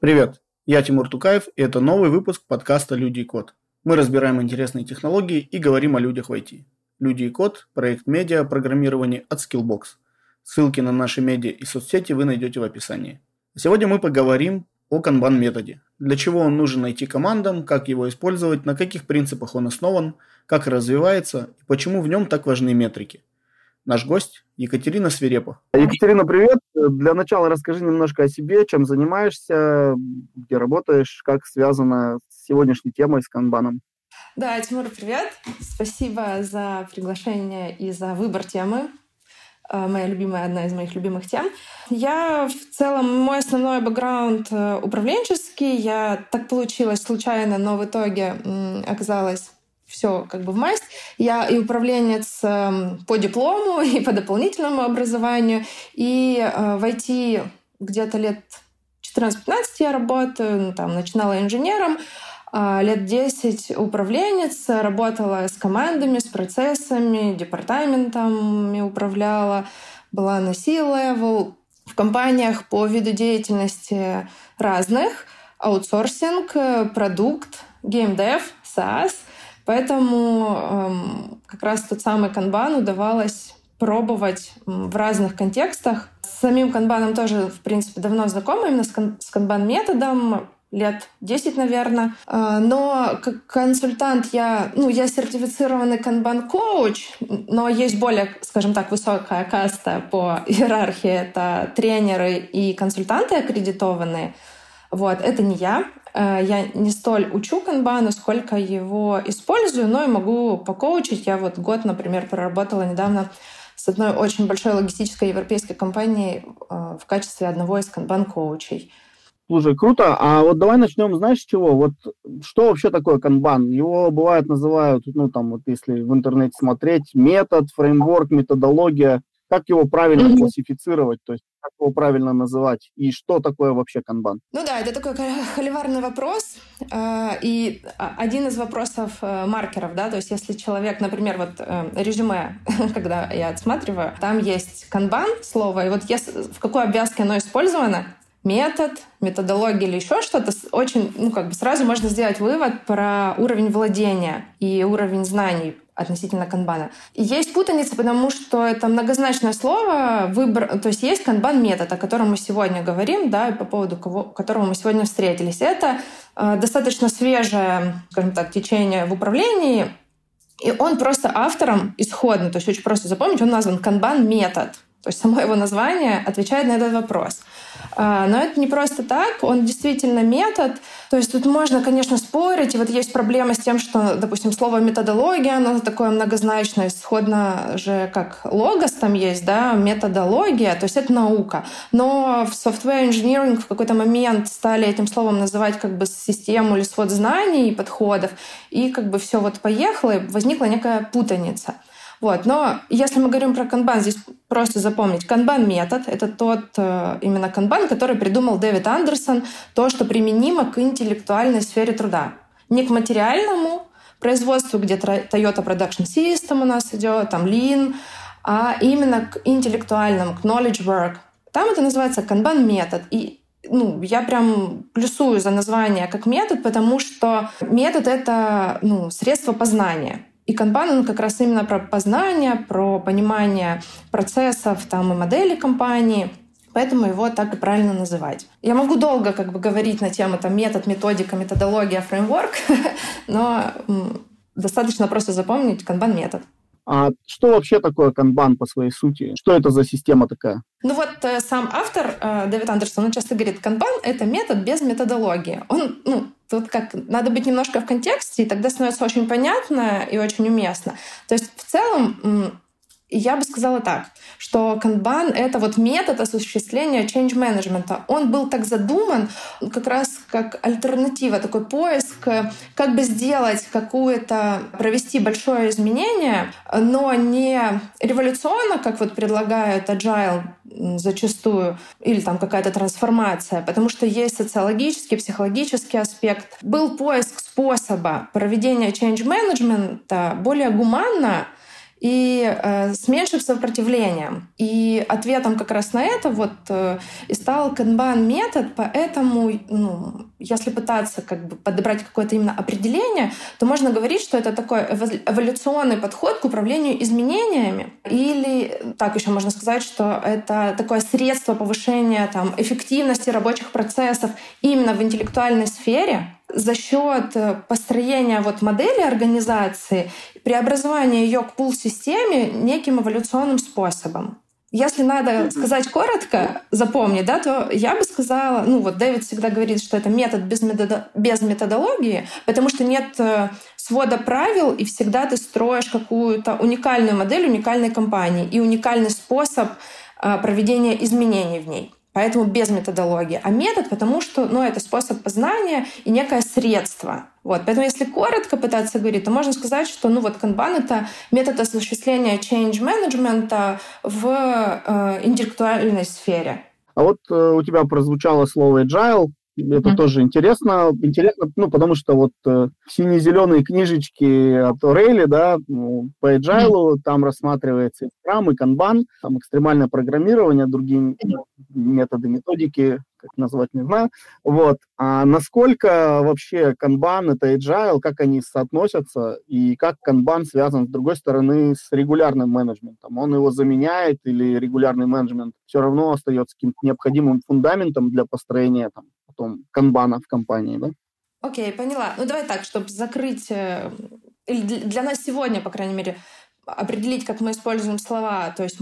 Привет, я Тимур Тукаев, и это новый выпуск подкаста «Люди и код». Мы разбираем интересные технологии и говорим о людях в IT. «Люди и код» – проект медиа программирования от Skillbox. Ссылки на наши медиа и соцсети вы найдете в описании. Сегодня мы поговорим о канбан-методе. Для чего он нужен IT-командам, как его использовать, на каких принципах он основан, как развивается и почему в нем так важны метрики наш гость Екатерина Свирепа. Екатерина, привет. Для начала расскажи немножко о себе, чем занимаешься, где работаешь, как связано с сегодняшней темой, с канбаном. Да, Тимур, привет. Спасибо за приглашение и за выбор темы. Э, моя любимая, одна из моих любимых тем. Я в целом, мой основной бэкграунд э, управленческий. Я так получилось случайно, но в итоге оказалась все как бы в масть. Я и управленец эм, по диплому, и по дополнительному образованию, и э, в IT где-то лет 14-15 я работаю, ну, там, начинала инженером, лет 10 управленец, работала с командами, с процессами, департаментами управляла, была на C-level, в компаниях по виду деятельности разных, аутсорсинг, э, продукт, геймдев, SaaS — Поэтому эм, как раз тот самый канбан удавалось пробовать в разных контекстах. С самим канбаном тоже, в принципе, давно знакома, именно с канбан-методом, лет 10, наверное. Э, но как консультант я, ну, я сертифицированный канбан-коуч, но есть более, скажем так, высокая каста по иерархии. Это тренеры и консультанты аккредитованные. Вот, это не я. Э, я не столь учу канбану, сколько его использую, но и могу покоучить. Я вот год, например, проработала недавно с одной очень большой логистической европейской компанией э, в качестве одного из канбан-коучей. Слушай, круто. А вот давай начнем, знаешь, с чего? Вот что вообще такое канбан? Его бывает называют, ну там вот если в интернете смотреть, метод, фреймворк, методология. Как его правильно mm-hmm. классифицировать? То есть как его правильно называть? И что такое вообще канбан? Ну да, это такой холиварный вопрос. А, и один из вопросов э, маркеров, да, то есть если человек, например, вот э, резюме, когда я отсматриваю, там есть канбан слово, и вот если, в какой обвязке оно использовано, метод, методология или еще что-то, очень, ну, как бы сразу можно сделать вывод про уровень владения и уровень знаний относительно канбана. И есть путаница, потому что это многозначное слово, выбор, то есть есть канбан-метод, о котором мы сегодня говорим, да, и по поводу кого, которого мы сегодня встретились. Это э, достаточно свежее, скажем так, течение в управлении, и он просто автором исходно, то есть очень просто запомнить, он назван канбан-метод. То есть само его название отвечает на этот вопрос. А, но это не просто так, он действительно метод. То есть тут можно, конечно, спорить. И вот есть проблема с тем, что, допустим, слово методология, оно такое многозначное, сходно же как логос там есть, да, методология, то есть это наука. Но в software engineering в какой-то момент стали этим словом называть как бы систему или свод знаний и подходов, и как бы все вот поехало, и возникла некая путаница. Вот. Но если мы говорим про канбан, здесь просто запомнить. Канбан-метод — это тот э, именно канбан, который придумал Дэвид Андерсон, то, что применимо к интеллектуальной сфере труда. Не к материальному производству, где Toyota Production System у нас идет, там Lean, а именно к интеллектуальному, к knowledge work. Там это называется канбан-метод. И ну, я прям плюсую за название как метод, потому что метод — это ну, средство познания. И канбан, он как раз именно про познание, про понимание процессов там, и моделей компании. Поэтому его так и правильно называть. Я могу долго как бы говорить на тему там, метод, методика, методология, фреймворк, но достаточно просто запомнить канбан-метод. А что вообще такое канбан по своей сути? Что это за система такая? Ну вот э, сам автор э, Дэвид Андерсон, он часто говорит, канбан — это метод без методологии. Он, ну, тут как надо быть немножко в контексте, и тогда становится очень понятно и очень уместно. То есть в целом я бы сказала так, что Kanban — это вот метод осуществления change management. Он был так задуман как раз как альтернатива, такой поиск, как бы сделать какую-то, провести большое изменение, но не революционно, как вот предлагают Agile зачастую, или там какая-то трансформация, потому что есть социологический, психологический аспект. Был поиск способа проведения change management более гуманно, и э, с меньшим сопротивлением. И ответом как раз на это вот э, и стал Kanban метод, поэтому, ну, если пытаться как бы подобрать какое-то именно определение, то можно говорить, что это такой эволюционный подход к управлению изменениями. Или так еще можно сказать, что это такое средство повышения там, эффективности рабочих процессов именно в интеллектуальной сфере, за счет э, построения вот модели организации, преобразования ее к пул-системе неким эволюционным способом. Если надо сказать коротко, запомни, да, то я бы сказала, ну вот Дэвид всегда говорит, что это метод без, методо, без методологии, потому что нет э, свода правил, и всегда ты строишь какую-то уникальную модель уникальной компании и уникальный способ э, проведения изменений в ней. Поэтому без методологии. А метод, потому что ну, это способ познания и некое средство. Вот. Поэтому если коротко пытаться говорить, то можно сказать, что ну, вот Kanban — это метод осуществления change management в э, интеллектуальной сфере. А вот э, у тебя прозвучало слово agile. Это mm-hmm. тоже интересно, интересно, ну, потому что вот э, сине-зеленые книжечки от Орейли, да, ну, по Agile, mm-hmm. там рассматривается и Scrum, и Kanban, там экстремальное программирование, другие mm-hmm. методы, методики, как назвать, не знаю. Вот. А насколько вообще Kanban это Agile, как они соотносятся, и как Kanban связан, с другой стороны, с регулярным менеджментом? Он его заменяет или регулярный менеджмент все равно остается каким-то необходимым фундаментом для построения там, потом канбана в компании, да? Окей, поняла. Ну давай так, чтобы закрыть, э, или для нас сегодня, по крайней мере, определить, как мы используем слова. То есть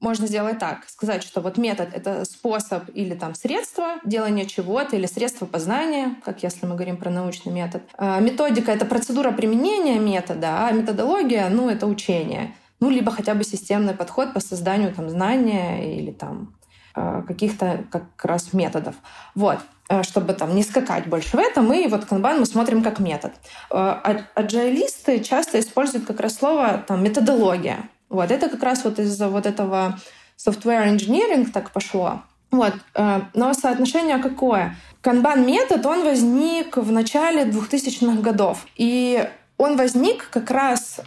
можно сделать так, сказать, что вот метод — это способ или там средство делания чего-то, или средство познания, как если мы говорим про научный метод. А методика — это процедура применения метода, а методология — ну, это учение. Ну, либо хотя бы системный подход по созданию там знания или там а, каких-то как раз методов. Вот. Э, чтобы там не скакать больше в этом, и вот канбан мы смотрим как метод. Э, аджайлисты часто используют как раз слово там, методология. Вот это как раз вот из-за вот этого software engineering так пошло. Вот. Э, но соотношение какое? Канбан-метод, он возник в начале 2000-х годов. И он возник как раз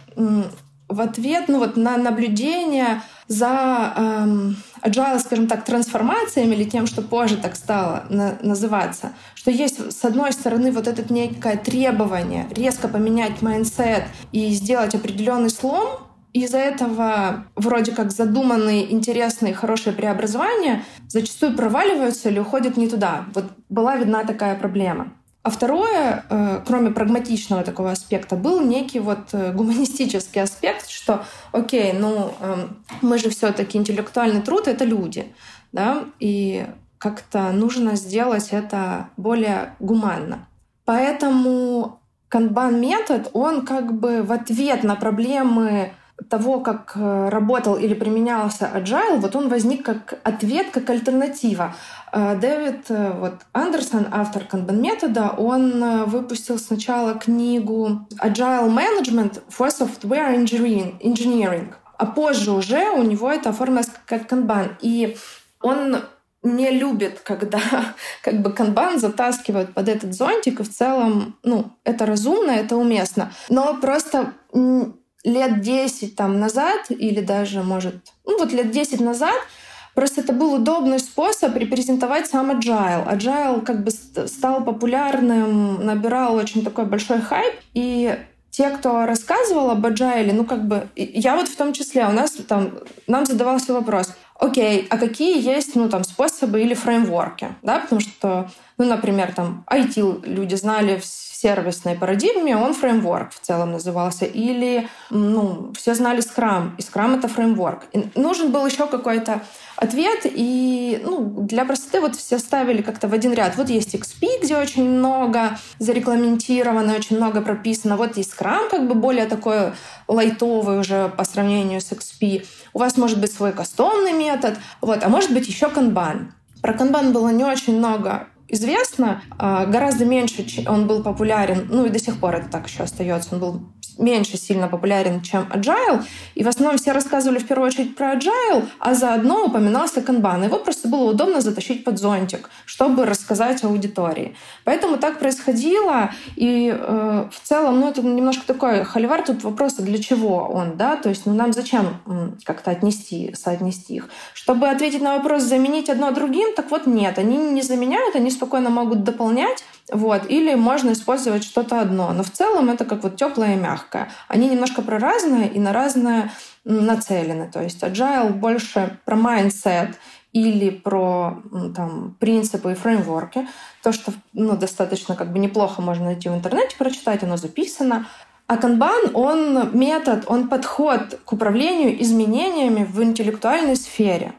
в ответ ну, вот, на наблюдение за эм, agile, скажем так, трансформациями или тем, что позже так стало на, называться, что есть, с одной стороны, вот это некое требование резко поменять mindset и сделать определенный слом, из-за этого вроде как задуманные, интересные, хорошие преобразования зачастую проваливаются или уходят не туда. Вот была видна такая проблема. А второе, э, кроме прагматичного такого аспекта, был некий вот э, гуманистический аспект, что, окей, ну эм, мы же все-таки интеллектуальный труд — это люди, да, и как-то нужно сделать это более гуманно. Поэтому канбан-метод, он как бы в ответ на проблемы того, как э, работал или применялся agile, вот он возник как ответ, как альтернатива. Э, Дэвид э, вот, Андерсон, автор Kanban метода, он выпустил сначала книгу Agile Management for Software Engineering, а позже уже у него это оформилось как Kanban. И он не любит, когда как бы канбан затаскивают под этот зонтик, и в целом, ну, это разумно, это уместно. Но просто лет 10 там назад, или даже, может, ну вот лет 10 назад, Просто это был удобный способ репрезентовать сам agile. Agile как бы стал популярным, набирал очень такой большой хайп. И те, кто рассказывал об agile, ну как бы, я вот в том числе, у нас там, нам задавался вопрос, окей, а какие есть, ну там, способы или фреймворки, да, потому что, ну, например, там, IT люди знали сервисной парадигме, он фреймворк в целом назывался. Или, ну, все знали Scrum, и Scrum — это фреймворк. И нужен был еще какой-то ответ, и ну, для простоты вот все ставили как-то в один ряд. Вот есть XP, где очень много зарегламентировано, очень много прописано. Вот есть Scrum, как бы более такой лайтовый уже по сравнению с XP. У вас может быть свой кастомный метод, вот, а может быть еще Kanban. Про Kanban было не очень много известно, а, гораздо меньше он был популярен, ну и до сих пор это так еще остается, он был меньше сильно популярен, чем Agile. И в основном все рассказывали в первую очередь про Agile, а заодно упоминался Kanban. Его просто было удобно затащить под зонтик, чтобы рассказать аудитории. Поэтому так происходило. И э, в целом, ну, это немножко такой холивар. Тут вопрос, для чего он, да? То есть, ну, нам зачем как-то отнести, соотнести их? Чтобы ответить на вопрос, заменить одно другим, так вот нет. Они не заменяют, они спокойно могут дополнять, вот, или можно использовать что-то одно. Но в целом это как вот теплое и мягкое. Они немножко про разное и на разное нацелены. То есть agile больше про mindset или про там, принципы и фреймворки. То, что ну, достаточно как бы неплохо можно найти в интернете, прочитать, оно записано. А канбан, он метод, он подход к управлению изменениями в интеллектуальной сфере.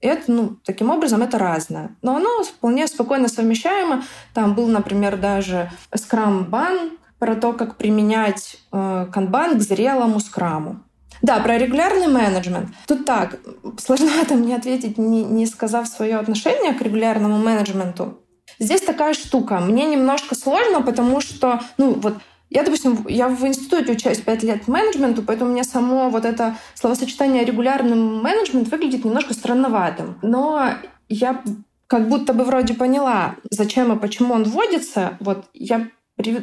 Это, ну, таким образом, это разное. Но оно вполне спокойно совмещаемо. Там был, например, даже скрам-бан про то, как применять э, канбан к зрелому скраму. Да, про регулярный менеджмент. Тут так, сложновато мне ответить, не, не сказав свое отношение к регулярному менеджменту. Здесь такая штука. Мне немножко сложно, потому что, ну, вот я, допустим, я в институте учусь 5 лет менеджменту, поэтому меня само вот это словосочетание регулярный менеджмент выглядит немножко странноватым. Но я как будто бы вроде поняла, зачем и почему он вводится. Вот я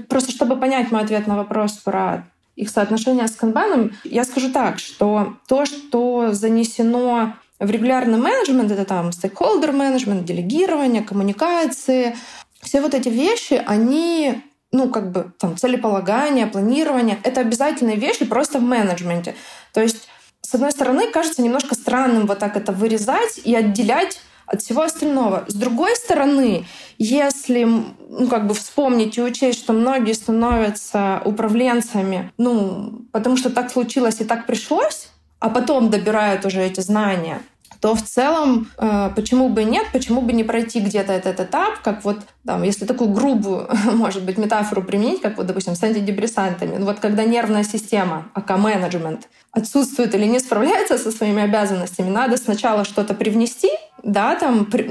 просто чтобы понять мой ответ на вопрос про их соотношение с канбаном, я скажу так, что то, что занесено в регулярный менеджмент, это там стейкхолдер менеджмент, делегирование, коммуникации, все вот эти вещи, они ну, как бы там целеполагание, планирование — это обязательные вещи просто в менеджменте. То есть, с одной стороны, кажется немножко странным вот так это вырезать и отделять от всего остального. С другой стороны, если ну, как бы вспомнить и учесть, что многие становятся управленцами, ну, потому что так случилось и так пришлось, а потом добирают уже эти знания, то в целом э, почему бы нет, почему бы не пройти где-то этот этап, как вот там, если такую грубую, может быть, метафору применить, как вот, допустим, с антидепрессантами. Ну, вот когда нервная система, АК-менеджмент, отсутствует или не справляется со своими обязанностями, надо сначала что-то привнести, да, там, при,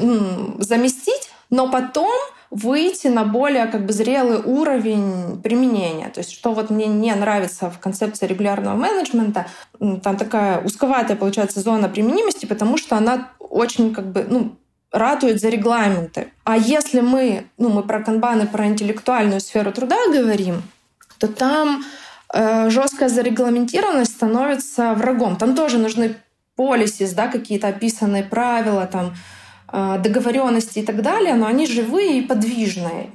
заместить, но потом выйти на более как бы зрелый уровень применения. То есть что вот мне не нравится в концепции регулярного менеджмента, там такая узковатая получается зона применимости, потому что она очень как бы, ну, ратует за регламенты. А если мы, ну, мы про канбаны, про интеллектуальную сферу труда говорим, то там э, жесткая зарегламентированность становится врагом. Там тоже нужны полисис, да, какие-то описанные правила, там, договоренности и так далее, но они живые и подвижные.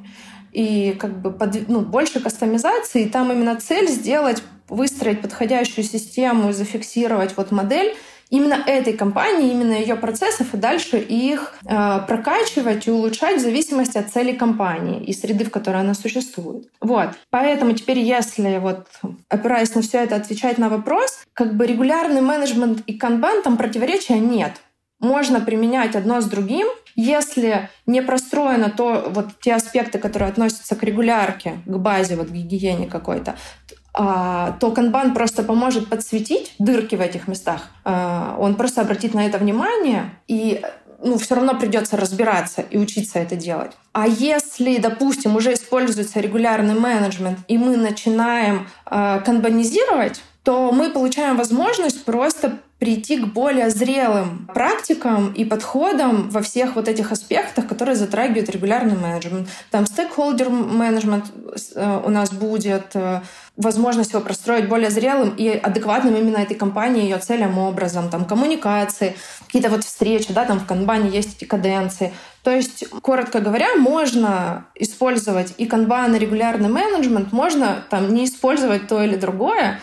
И как бы под, ну, больше кастомизации, и там именно цель сделать, выстроить подходящую систему и зафиксировать вот модель именно этой компании, именно ее процессов, и дальше их э, прокачивать и улучшать в зависимости от цели компании и среды, в которой она существует. Вот. Поэтому теперь, если вот опираясь на все это, отвечать на вопрос, как бы регулярный менеджмент и канбан, там противоречия нет можно применять одно с другим, если не простроено то вот те аспекты, которые относятся к регулярке, к базе, вот к гигиене какой-то, а, то канбан просто поможет подсветить дырки в этих местах. А, он просто обратит на это внимание, и ну, все равно придется разбираться и учиться это делать. А если, допустим, уже используется регулярный менеджмент, и мы начинаем э, канбанизировать, то мы получаем возможность просто прийти к более зрелым практикам и подходам во всех вот этих аспектах, которые затрагивают регулярный менеджмент. Там стейкхолдер менеджмент э, у нас будет, э, возможность его простроить более зрелым и адекватным именно этой компании, ее целям, образом, там коммуникации, какие-то вот встречи, да, там в канбане есть эти каденции. То есть, коротко говоря, можно использовать и канбан, и регулярный менеджмент, можно там не использовать то или другое,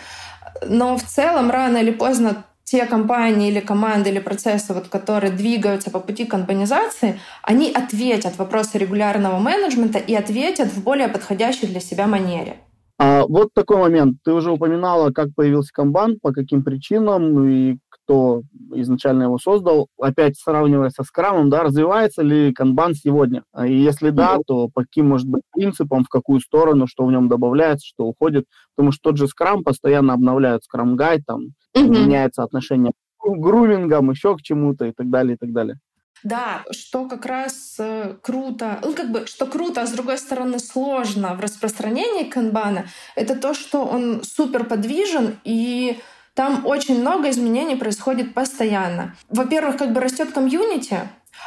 но в целом рано или поздно те компании или команды или процессы, вот, которые двигаются по пути канбанизации, они ответят вопросы регулярного менеджмента и ответят в более подходящей для себя манере. А вот такой момент. Ты уже упоминала, как появился комбан, по каким причинам и кто изначально его создал. Опять сравнивая со скрамом, да, развивается ли канбан сегодня? А и если да, то по каким, может быть, принципам, в какую сторону, что в нем добавляется, что уходит? Потому что тот же скрам постоянно обновляют скрам-гайд, там mm-hmm. меняется отношение к грумингам, еще к чему-то и так далее, и так далее. Да, что как раз э, круто, ну как бы, что круто, а с другой стороны сложно в распространении канбана, это то, что он супер подвижен и там очень много изменений происходит постоянно. Во-первых, как бы растет комьюнити,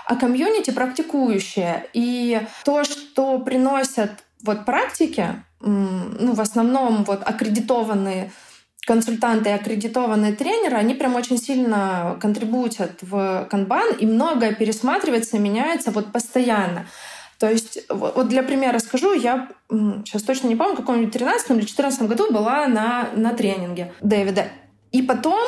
а комьюнити практикующее. И то, что приносят вот практики, ну, в основном вот аккредитованные консультанты и аккредитованные тренеры, они прям очень сильно контрибутят в канбан, и многое пересматривается и меняется вот постоянно. То есть, вот для примера скажу, я сейчас точно не помню, в каком-нибудь 13 или 14 году была на, на тренинге Дэвида. И потом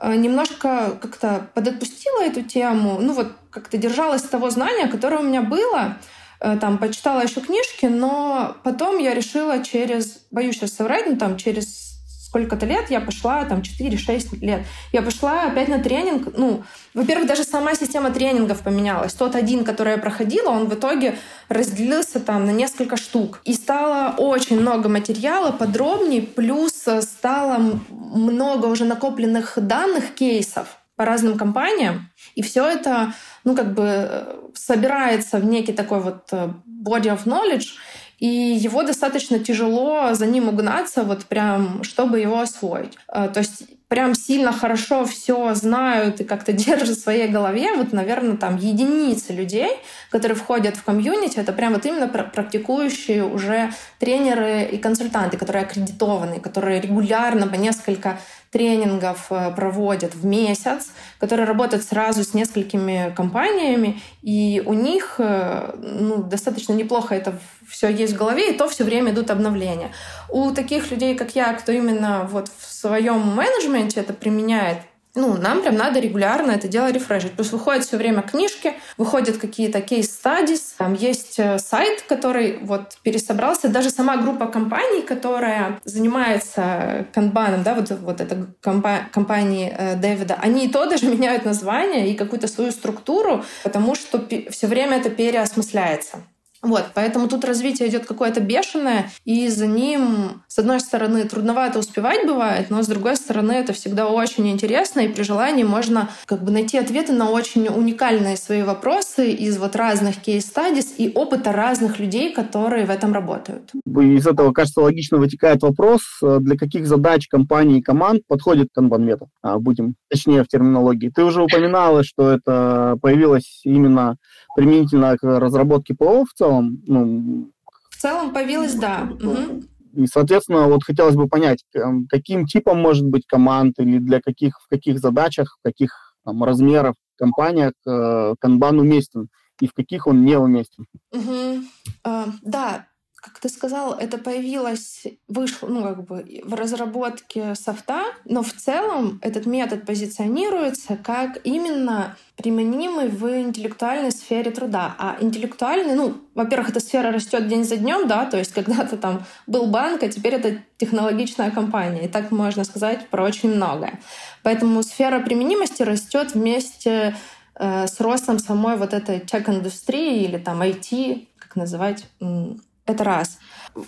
э, немножко как-то подотпустила эту тему, ну вот как-то держалась того знания, которое у меня было, э, там, почитала еще книжки, но потом я решила через, боюсь сейчас соврать, ну там через сколько-то лет я пошла, там 4-6 лет, я пошла опять на тренинг. Ну, во-первых, даже сама система тренингов поменялась. Тот один, который я проходила, он в итоге разделился там на несколько штук. И стало очень много материала подробнее, плюс стало много уже накопленных данных, кейсов по разным компаниям. И все это, ну, как бы э, собирается в некий такой вот э, body of knowledge, и его достаточно тяжело за ним угнаться, вот прям, чтобы его освоить. Э, то есть прям сильно хорошо все знают и как-то держат в своей голове, вот, наверное, там единицы людей, которые входят в комьюнити, это прям вот именно практикующие уже тренеры и консультанты, которые аккредитованы, которые регулярно по несколько тренингов э, проводят в месяц, которые работают сразу с несколькими компаниями, и у них э, ну, достаточно неплохо это все есть в голове, и то все время идут обновления. У таких людей, как я, кто именно вот в своем менеджменте это применяет, ну, нам прям надо регулярно это дело рефрешить. Плюс выходят все время книжки, выходят какие-то кейс-стадис, там есть э, сайт, который вот пересобрался, даже сама группа компаний, которая занимается канбаном, да, вот, вот эта компа- компании э, Дэвида, они и то даже меняют название и какую-то свою структуру, потому что все время это переосмысляется. Вот, поэтому тут развитие идет какое-то бешеное, и за ним, с одной стороны, трудновато успевать бывает, но с другой стороны, это всегда очень интересно, и при желании можно как бы найти ответы на очень уникальные свои вопросы из вот разных кейс-стадис и опыта разных людей, которые в этом работают. Из этого, кажется, логично вытекает вопрос, э, для каких задач компаний и команд подходит канбан-метод, будем точнее в терминологии. Ты уже упоминала, что это появилось именно применительно к разработке ПО в целом? Ну, в целом появилась, да. И, соответственно, вот хотелось бы понять, эм, каким типом может быть команд или для каких, в каких задачах, в каких там, размеров компаниях э, канбан уместен и в каких он не уместен. Угу. Uh, да, как ты сказал, это появилось, вышло, ну, как бы в разработке софта, но в целом этот метод позиционируется как именно применимый в интеллектуальной сфере труда. А интеллектуальный, ну, во-первых, эта сфера растет день за днем, да, то есть когда-то там был банк, а теперь это технологичная компания. И так можно сказать про очень многое. Поэтому сфера применимости растет вместе э, с ростом самой вот этой тех-индустрии или там IT, как называть, это раз.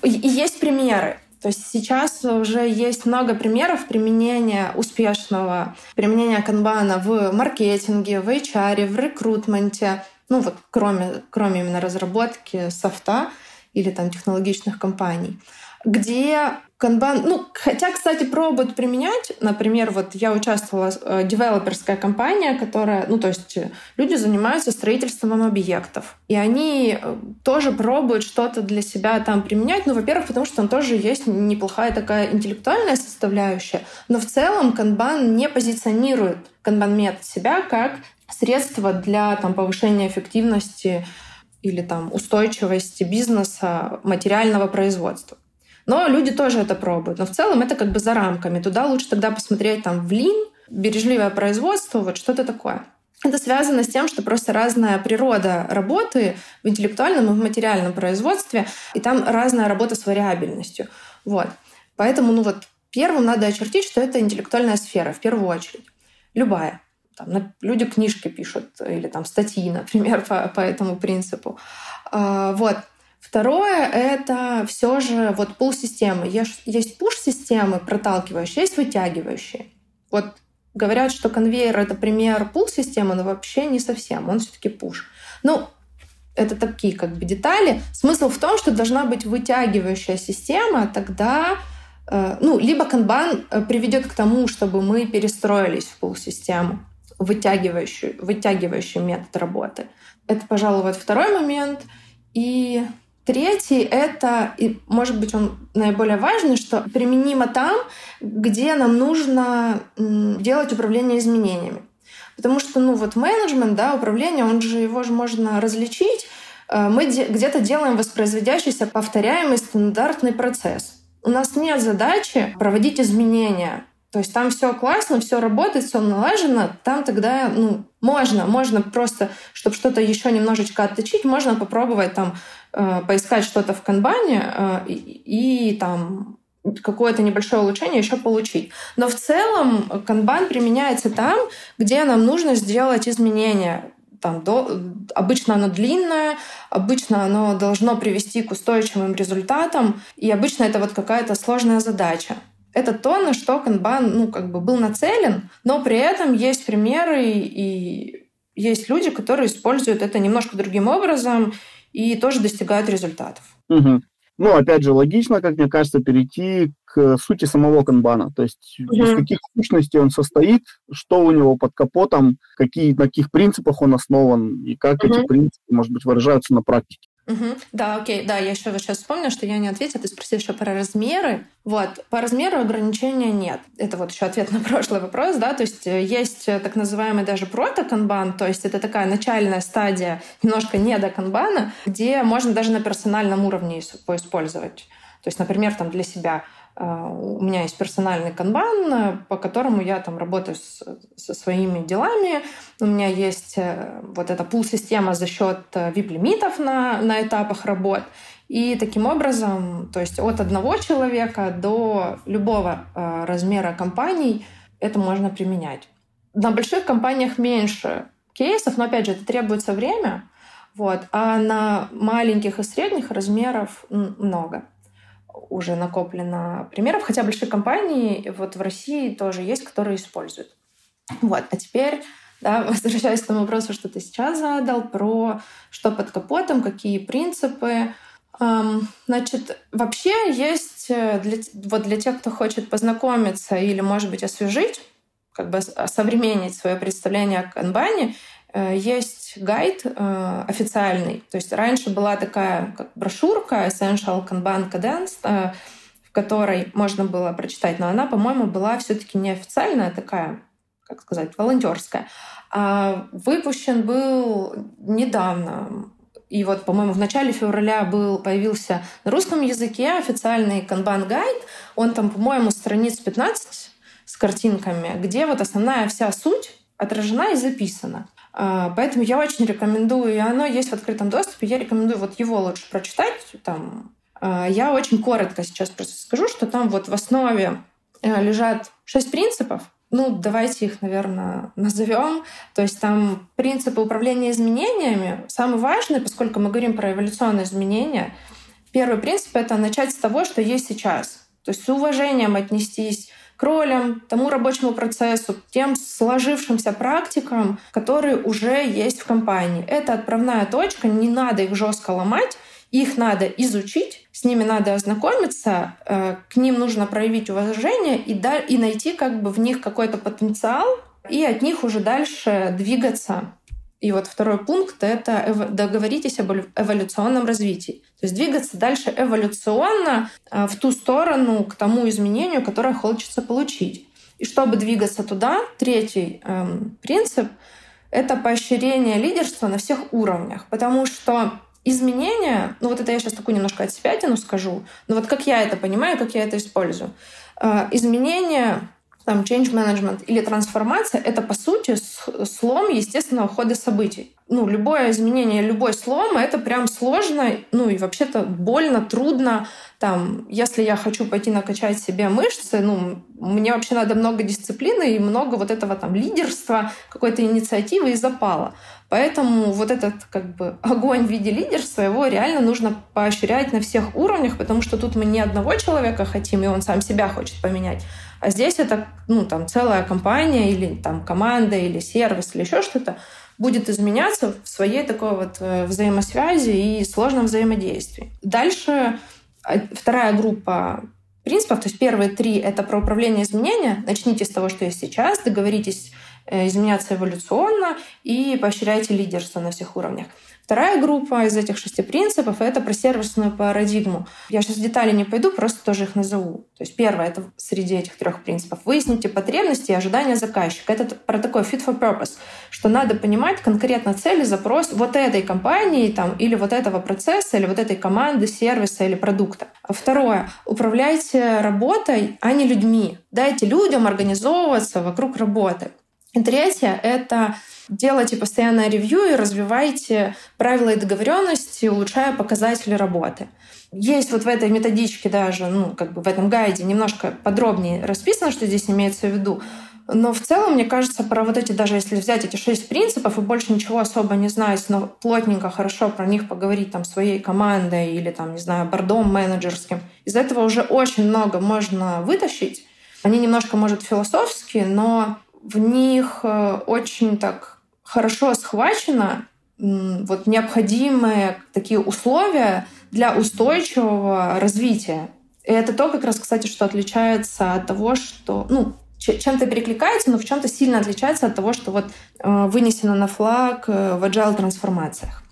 И есть примеры. То есть сейчас уже есть много примеров применения успешного, применения канбана в маркетинге, в HR, в рекрутменте, ну вот кроме, кроме именно разработки софта или там технологичных компаний, где Канбан, ну, хотя, кстати, пробуют применять. Например, вот я участвовала э, девелоперская компания, которая, ну, то есть э, люди занимаются строительством объектов. И они э, тоже пробуют что-то для себя там применять. Ну, во-первых, потому что там тоже есть неплохая такая интеллектуальная составляющая. Но в целом канбан не позиционирует канбан-метод себя как средство для там, повышения эффективности или там устойчивости бизнеса материального производства. Но люди тоже это пробуют. Но в целом это как бы за рамками. Туда лучше тогда посмотреть там в Lean бережливое производство, вот что-то такое. Это связано с тем, что просто разная природа работы в интеллектуальном и в материальном производстве, и там разная работа с вариабельностью. Вот. Поэтому, ну вот, первым надо очертить, что это интеллектуальная сфера, в первую очередь. Любая. Там, люди книжки пишут или там статьи, например, по, по этому принципу. А, вот. Второе — это все же вот пул-системы. Есть, пуш-системы проталкивающие, есть вытягивающие. Вот говорят, что конвейер — это пример пул-системы, но вообще не совсем. Он все таки пуш. Ну, это такие как бы детали. Смысл в том, что должна быть вытягивающая система, тогда э, ну, либо канбан э, приведет к тому, чтобы мы перестроились в пул-систему, вытягивающую, вытягивающий метод работы. Это, пожалуй, вот второй момент. И Третий — это, и, может быть, он наиболее важный, что применимо там, где нам нужно делать управление изменениями. Потому что, ну, вот менеджмент, да, управление, он же, его же можно различить. Э, мы где-то делаем воспроизводящийся повторяемый стандартный процесс. У нас нет задачи проводить изменения. То есть там все классно, все работает, все налажено. Там тогда, ну, можно, можно просто, чтобы что-то еще немножечко отточить, можно попробовать там Э, поискать что-то в канбане э, и, и там какое-то небольшое улучшение еще получить. Но в целом канбан применяется там, где нам нужно сделать изменения. Там до, обычно оно длинное, обычно оно должно привести к устойчивым результатам, и обычно это вот какая-то сложная задача. Это то, на что канбан ну, как бы был нацелен, но при этом есть примеры и есть люди, которые используют это немножко другим образом, и тоже достигают результатов. Угу. Ну, опять же, логично, как мне кажется, перейти к сути самого канбана. То есть угу. из каких сущностей он состоит, что у него под капотом, какие, на каких принципах он основан и как угу. эти принципы, может быть, выражаются на практике. Угу. Да, окей, да, я еще вот сейчас вспомнила, что я не ответила, ты спросил еще про размеры. Вот, по размеру ограничения нет. Это вот еще ответ на прошлый вопрос, да, то есть э, есть э, так называемый даже протоканбан, то есть это такая начальная стадия, немножко не до канбана, где можно даже на персональном уровне поиспользовать. То есть, например, там для себя у меня есть персональный канбан, по которому я там работаю с, со своими делами. У меня есть э, вот эта пул-система за счет э, VIP-лимитов на, на этапах работ. И таким образом, то есть от одного человека до любого э, размера компаний это можно применять. На больших компаниях меньше кейсов, но опять же, это требуется время, вот, а на маленьких и средних размеров много уже накоплено примеров, хотя большие компании вот в России тоже есть, которые используют. Вот, а теперь да, возвращаясь к тому вопросу, что ты сейчас задал, про что под капотом, какие принципы. Значит, вообще есть э, для, вот для тех, кто хочет познакомиться или, может быть, освежить, как бы осовременить свое представление о канбане, есть гайд э, официальный. То есть раньше была такая как брошюрка Essential Kanban Cadence, э, в которой можно было прочитать, но она, по-моему, была все-таки не официальная, а такая, как сказать, волонтерская. А выпущен был недавно. И вот, по-моему, в начале февраля был, появился на русском языке официальный канбан гайд. Он там, по-моему, страниц 15 с картинками, где вот основная вся суть отражена и записана. А, поэтому я очень рекомендую, и оно есть в открытом доступе, я рекомендую вот его лучше прочитать. Там. А, я очень коротко сейчас просто скажу, что там вот в основе э, лежат шесть принципов, ну, давайте их, наверное, назовем. То есть там принципы управления изменениями самый важный, поскольку мы говорим про эволюционные изменения. Первый принцип — это начать с того, что есть сейчас. То есть с уважением отнестись к ролям, тому рабочему процессу, тем сложившимся практикам, которые уже есть в компании. Это отправная точка, не надо их жестко ломать, их надо изучить, с ними надо ознакомиться, э, к ним нужно проявить уважение и, да, и найти как бы в них какой-то потенциал, и от них уже дальше двигаться и вот второй пункт — это договоритесь об эволюционном развитии. То есть двигаться дальше эволюционно а, в ту сторону, к тому изменению, которое хочется получить. И чтобы двигаться туда, третий эм, принцип — это поощрение лидерства на всех уровнях. Потому что изменения, ну вот это я сейчас такую немножко отсепятину скажу, но вот как я это понимаю, как я это использую. Э, изменения там change management или трансформация — это, по сути, слом естественного хода событий. Ну, любое изменение, любой слом — это прям сложно, ну и вообще-то больно, трудно. Там, если я хочу пойти накачать себе мышцы, ну, мне вообще надо много дисциплины и много вот этого там лидерства, какой-то инициативы и запала. Поэтому вот этот как бы огонь в виде лидерства, его реально нужно поощрять на всех уровнях, потому что тут мы не одного человека хотим, и он сам себя хочет поменять, а здесь это ну, там, целая компания или там, команда или сервис или еще что-то будет изменяться в своей такой вот э, взаимосвязи и сложном взаимодействии. Дальше а, вторая группа принципов, то есть первые три — это про управление изменения. Начните с того, что есть сейчас, договоритесь Э, изменяться эволюционно и поощряйте лидерство на всех уровнях. Вторая группа из этих шести принципов — это про сервисную парадигму. Я сейчас в детали не пойду, просто тоже их назову. То есть первое — это среди этих трех принципов. Выясните потребности и ожидания заказчика. Это про такой fit for purpose, что надо понимать конкретно цель и запрос вот этой компании там, или вот этого процесса, или вот этой команды, сервиса или продукта. Второе — управляйте работой, а не людьми. Дайте людям организовываться вокруг работы. И третье — это делайте постоянное ревью и развивайте правила и договоренности, улучшая показатели работы. Есть вот в этой методичке даже, ну, как бы в этом гайде немножко подробнее расписано, что здесь имеется в виду. Но в целом, мне кажется, про вот эти, даже если взять эти шесть принципов и больше ничего особо не знать, но плотненько, хорошо про них поговорить там своей командой или там, не знаю, бордом менеджерским, из этого уже очень много можно вытащить. Они немножко, может, философские, но в них э, очень так хорошо схвачено вот необходимые такие условия для устойчивого развития. И это то, как раз, кстати, что отличается от того, что, ну, чем-то перекликается, но в чем-то сильно отличается от того, что вот э, вынесено на флаг э, в agile трансформациях.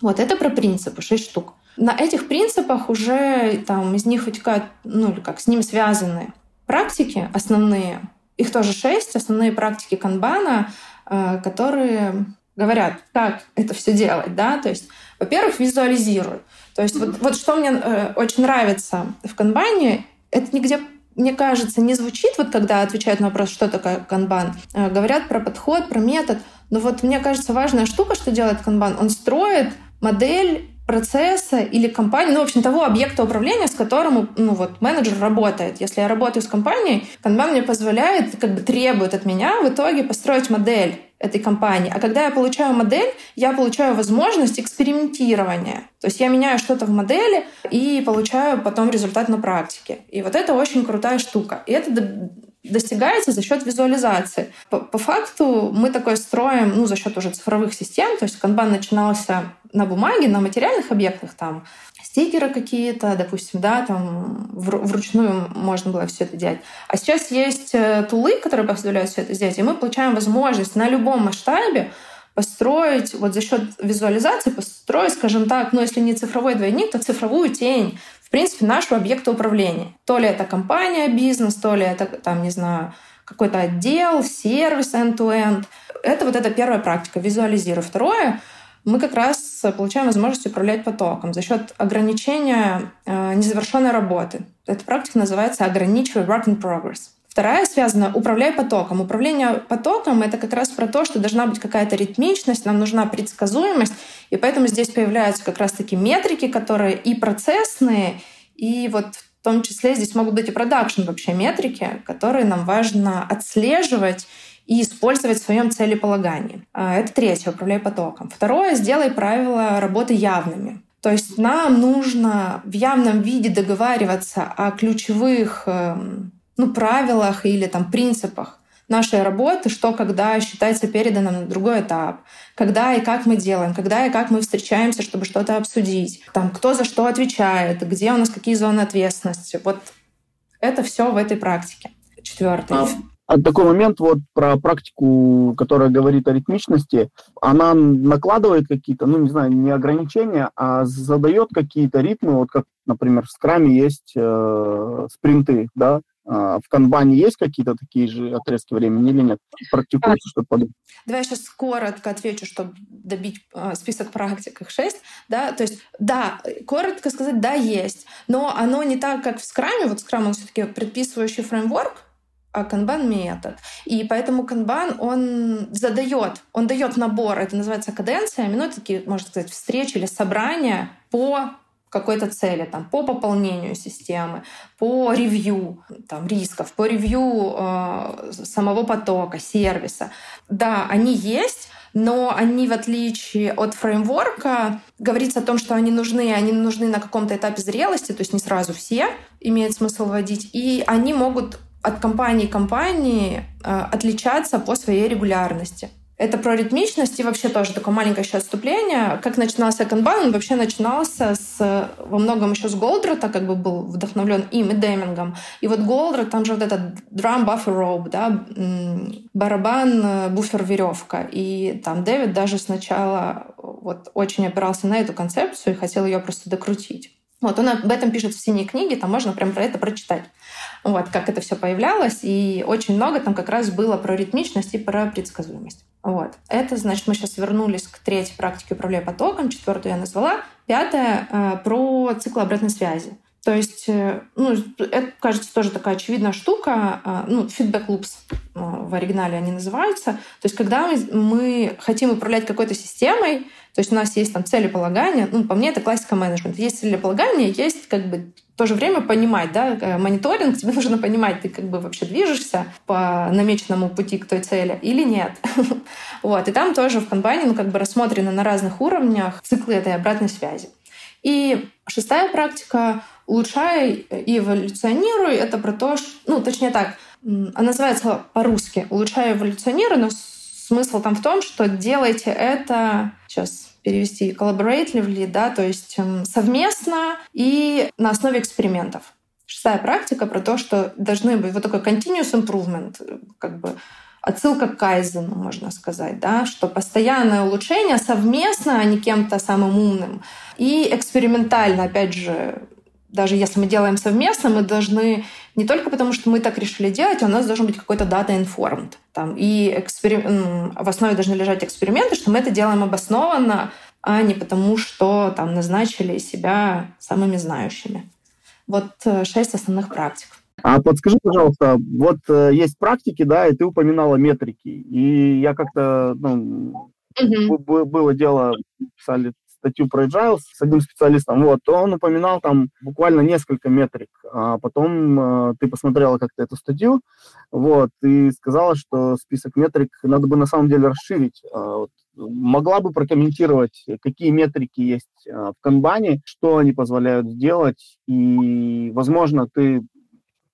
Вот это про принципы, шесть штук. На этих принципах уже там из них вытекают, ну или как с ними связаны практики основные, их тоже шесть, основные практики канбана, которые говорят, как это все делать, да, то есть, во-первых, визуализируй. То есть вот, вот что мне э, очень нравится в канбане, это нигде мне кажется, не звучит, вот когда отвечают на вопрос, что такое канбан. Э, говорят про подход, про метод. Но вот мне кажется, важная штука, что делает канбан, он строит модель процесса или компании, ну, в общем, того объекта управления, с которым ну, вот, менеджер работает. Если я работаю с компанией, Kanban мне позволяет, как бы требует от меня в итоге построить модель этой компании. А когда я получаю модель, я получаю возможность экспериментирования. То есть я меняю что-то в модели и получаю потом результат на практике. И вот это очень крутая штука. И это достигается за счет визуализации. По, по факту мы такое строим ну, за счет уже цифровых систем. То есть канбан начинался на бумаге, на материальных объектах, там стикеры какие-то, допустим, да, там вручную можно было все это делать. А сейчас есть э, тулы, которые позволяют все это сделать, и мы получаем возможность на любом масштабе построить, вот за счет визуализации построить, скажем так, ну если не цифровой двойник, то цифровую тень принципе, нашего объекта управления. То ли это компания, бизнес, то ли это, там, не знаю, какой-то отдел, сервис end-to-end. Это вот эта первая практика, визуализирую. Второе, мы как раз получаем возможность управлять потоком за счет ограничения э, незавершенной работы. Эта практика называется ограничивай work in progress. Вторая связана «управляй потоком». Управление потоком — это как раз про то, что должна быть какая-то ритмичность, нам нужна предсказуемость, и поэтому здесь появляются как раз-таки метрики, которые и процессные, и вот в том числе здесь могут быть и продакшн вообще метрики, которые нам важно отслеживать и использовать в своем целеполагании. А, это третье — управляй потоком. Второе — сделай правила работы явными. То есть нам нужно в явном виде договариваться о ключевых эм, ну, правилах или там принципах нашей работы, что когда считается переданным на другой этап, когда и как мы делаем, когда и как мы встречаемся, чтобы что-то обсудить, там, кто за что отвечает, где у нас какие зоны ответственности. Вот это все в этой практике. Четвертый. А, а такой момент вот про практику, которая говорит о ритмичности, она накладывает какие-то, ну не знаю, не ограничения, а задает какие-то ритмы, вот как, например, в скраме есть э, спринты, да, в канбане есть какие-то такие же отрезки времени или нет? Практикуется что-то подобное? Давай я сейчас коротко отвечу, чтобы добить а, список практик, их шесть. Да? То есть, да, коротко сказать, да, есть. Но оно не так, как в скраме. Вот скрам, он все таки предписывающий фреймворк, а канбан метод. И поэтому канбан, он задает, он дает набор, это называется каденциями, ну, такие, можно сказать, встречи или собрания по какой-то цели, там, по пополнению системы, по ревью там, рисков, по ревью э, самого потока, сервиса. Да, они есть, но они, в отличие от фреймворка, говорится о том, что они нужны, они нужны на каком-то этапе зрелости, то есть не сразу все имеет смысл вводить, и они могут от компании к компании э, отличаться по своей регулярности. Это про ритмичность и вообще тоже такое маленькое еще отступление. Как начинался канбан? Он вообще начинался с, во многом еще с Голдрата, как бы был вдохновлен им и Демингом. И вот Голдрат, там же вот этот drum buffer rope, да, барабан, буфер, веревка. И там Дэвид даже сначала вот очень опирался на эту концепцию и хотел ее просто докрутить. Вот он об этом пишет в синей книге, там можно прям про это прочитать. Вот, как это все появлялось. И очень много там как раз было про ритмичность и про предсказуемость. Вот. Это, значит, мы сейчас вернулись к третьей практике управления потоком, четвертую я назвала. Пятая э, про цикл обратной связи. То есть, э, ну, это, кажется, тоже такая очевидная штука. Э, ну, feedback loops э, в оригинале они называются. То есть, когда мы, мы хотим управлять какой-то системой, то есть у нас есть там целеполагание, ну, по мне, это классика менеджмента. Есть целеполагание, есть как бы в то же время понимать, да, э, мониторинг, тебе нужно понимать, ты как бы вообще движешься по намеченному пути к той цели или нет. вот. И там тоже в канбане, ну, как бы рассмотрены на разных уровнях циклы этой обратной связи. И шестая практика «Улучшай и эволюционируй» — это про то, что, ну, точнее так, она называется по-русски «Улучшай и эволюционируй», но смысл там в том, что делайте это, сейчас перевести collaboratively, да, то есть эм, совместно и на основе экспериментов. Шестая практика про то, что должны быть вот такой continuous improvement, как бы отсылка к кайзену, можно сказать, да, что постоянное улучшение совместно, а не кем-то самым умным. И экспериментально, опять же, даже если мы делаем совместно, мы должны не только потому, что мы так решили делать, а у нас должен быть какой-то data informed. Там, и эксперим... в основе должны лежать эксперименты, что мы это делаем обоснованно, а не потому, что там назначили себя самыми знающими. Вот э, шесть основных практик. А подскажи, пожалуйста, вот э, есть практики, да, и ты упоминала метрики. И я как-то, ну, угу. было дело, писали статью про Agile с одним специалистом, вот, то он упоминал там буквально несколько метрик. А потом э, ты посмотрела как-то эту статью, вот, и сказала, что список метрик надо бы на самом деле расширить. А, вот, могла бы прокомментировать, какие метрики есть а, в канбане, что они позволяют сделать, и, возможно, ты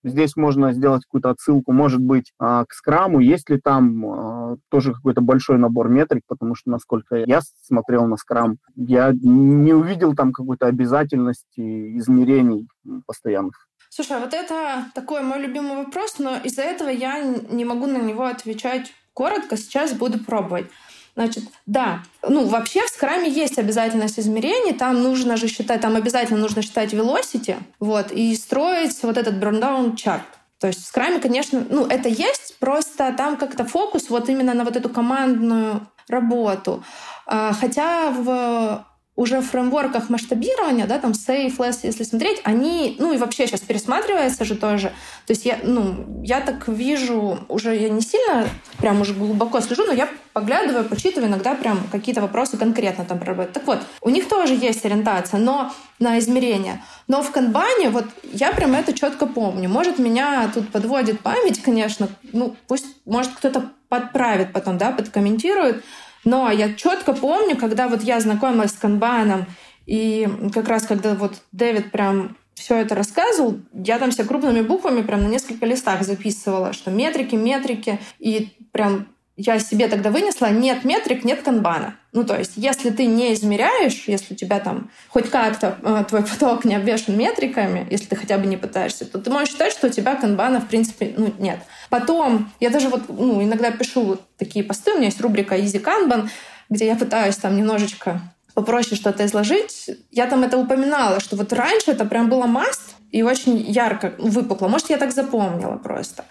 Здесь можно сделать какую-то отсылку, может быть, а, к скраму. Есть ли там а, тоже какой-то большой набор метрик, потому что, насколько я смотрел на скрам, я не увидел там какой-то обязательности измерений постоянных. Слушай, вот это такой мой любимый вопрос, но из-за этого я не могу на него отвечать коротко. Сейчас буду пробовать. Значит, да, ну вообще в скраме есть обязательность измерений, там нужно же считать, там обязательно нужно считать velocity, вот, и строить вот этот burn-down чарт. То есть в скраме, конечно, ну это есть, просто там как-то фокус вот именно на вот эту командную работу. А, хотя в уже в фреймворках масштабирования, да, там Safe, если смотреть, они, ну и вообще сейчас пересматривается же тоже. То есть я, ну, я так вижу, уже я не сильно прям уже глубоко слежу, но я поглядываю, почитываю иногда прям какие-то вопросы конкретно там проработать. Так вот, у них тоже есть ориентация, но на измерение. Но в канбане вот я прям это четко помню. Может, меня тут подводит память, конечно, ну пусть, может, кто-то подправит потом, да, подкомментирует, но я четко помню, когда вот я знакомилась с канбаном, и как раз когда вот Дэвид прям все это рассказывал, я там все крупными буквами прям на несколько листах записывала, что метрики, метрики, и прям я себе тогда вынесла, нет метрик, нет канбана. Ну, то есть, если ты не измеряешь, если у тебя там хоть как-то э, твой поток не обвешен метриками, если ты хотя бы не пытаешься, то ты можешь считать, что у тебя канбана, в принципе, ну, нет. Потом, я даже вот ну, иногда пишу вот такие посты, у меня есть рубрика Easy Kanban, где я пытаюсь там немножечко попроще что-то изложить. Я там это упоминала, что вот раньше это прям было маст и очень ярко выпукло. Может, я так запомнила просто.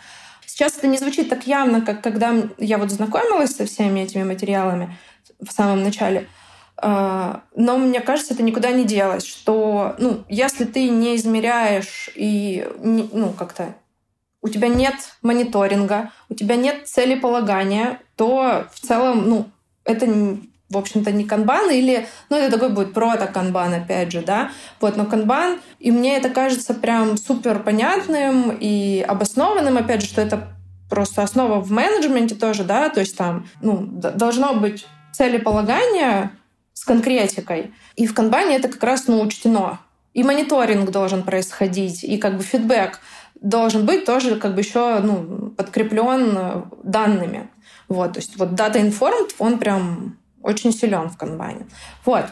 Сейчас это не звучит так явно, как когда я вот знакомилась со всеми этими материалами в самом начале. А, но мне кажется, это никуда не делось, что ну, если ты не измеряешь и ну, как-то у тебя нет мониторинга, у тебя нет целеполагания, то в целом, ну, это в общем-то, не канбан, или, ну, это такой будет прото-канбан, опять же, да, вот, но канбан, и мне это кажется прям супер понятным и обоснованным, опять же, что это просто основа в менеджменте тоже, да, то есть там, ну, должно быть целеполагание с конкретикой, и в канбане это как раз, ну, учтено. И мониторинг должен происходить, и как бы фидбэк должен быть тоже как бы еще ну, подкреплен данными. Вот, то есть вот Data Informed, он прям очень силен в канбане. Вот.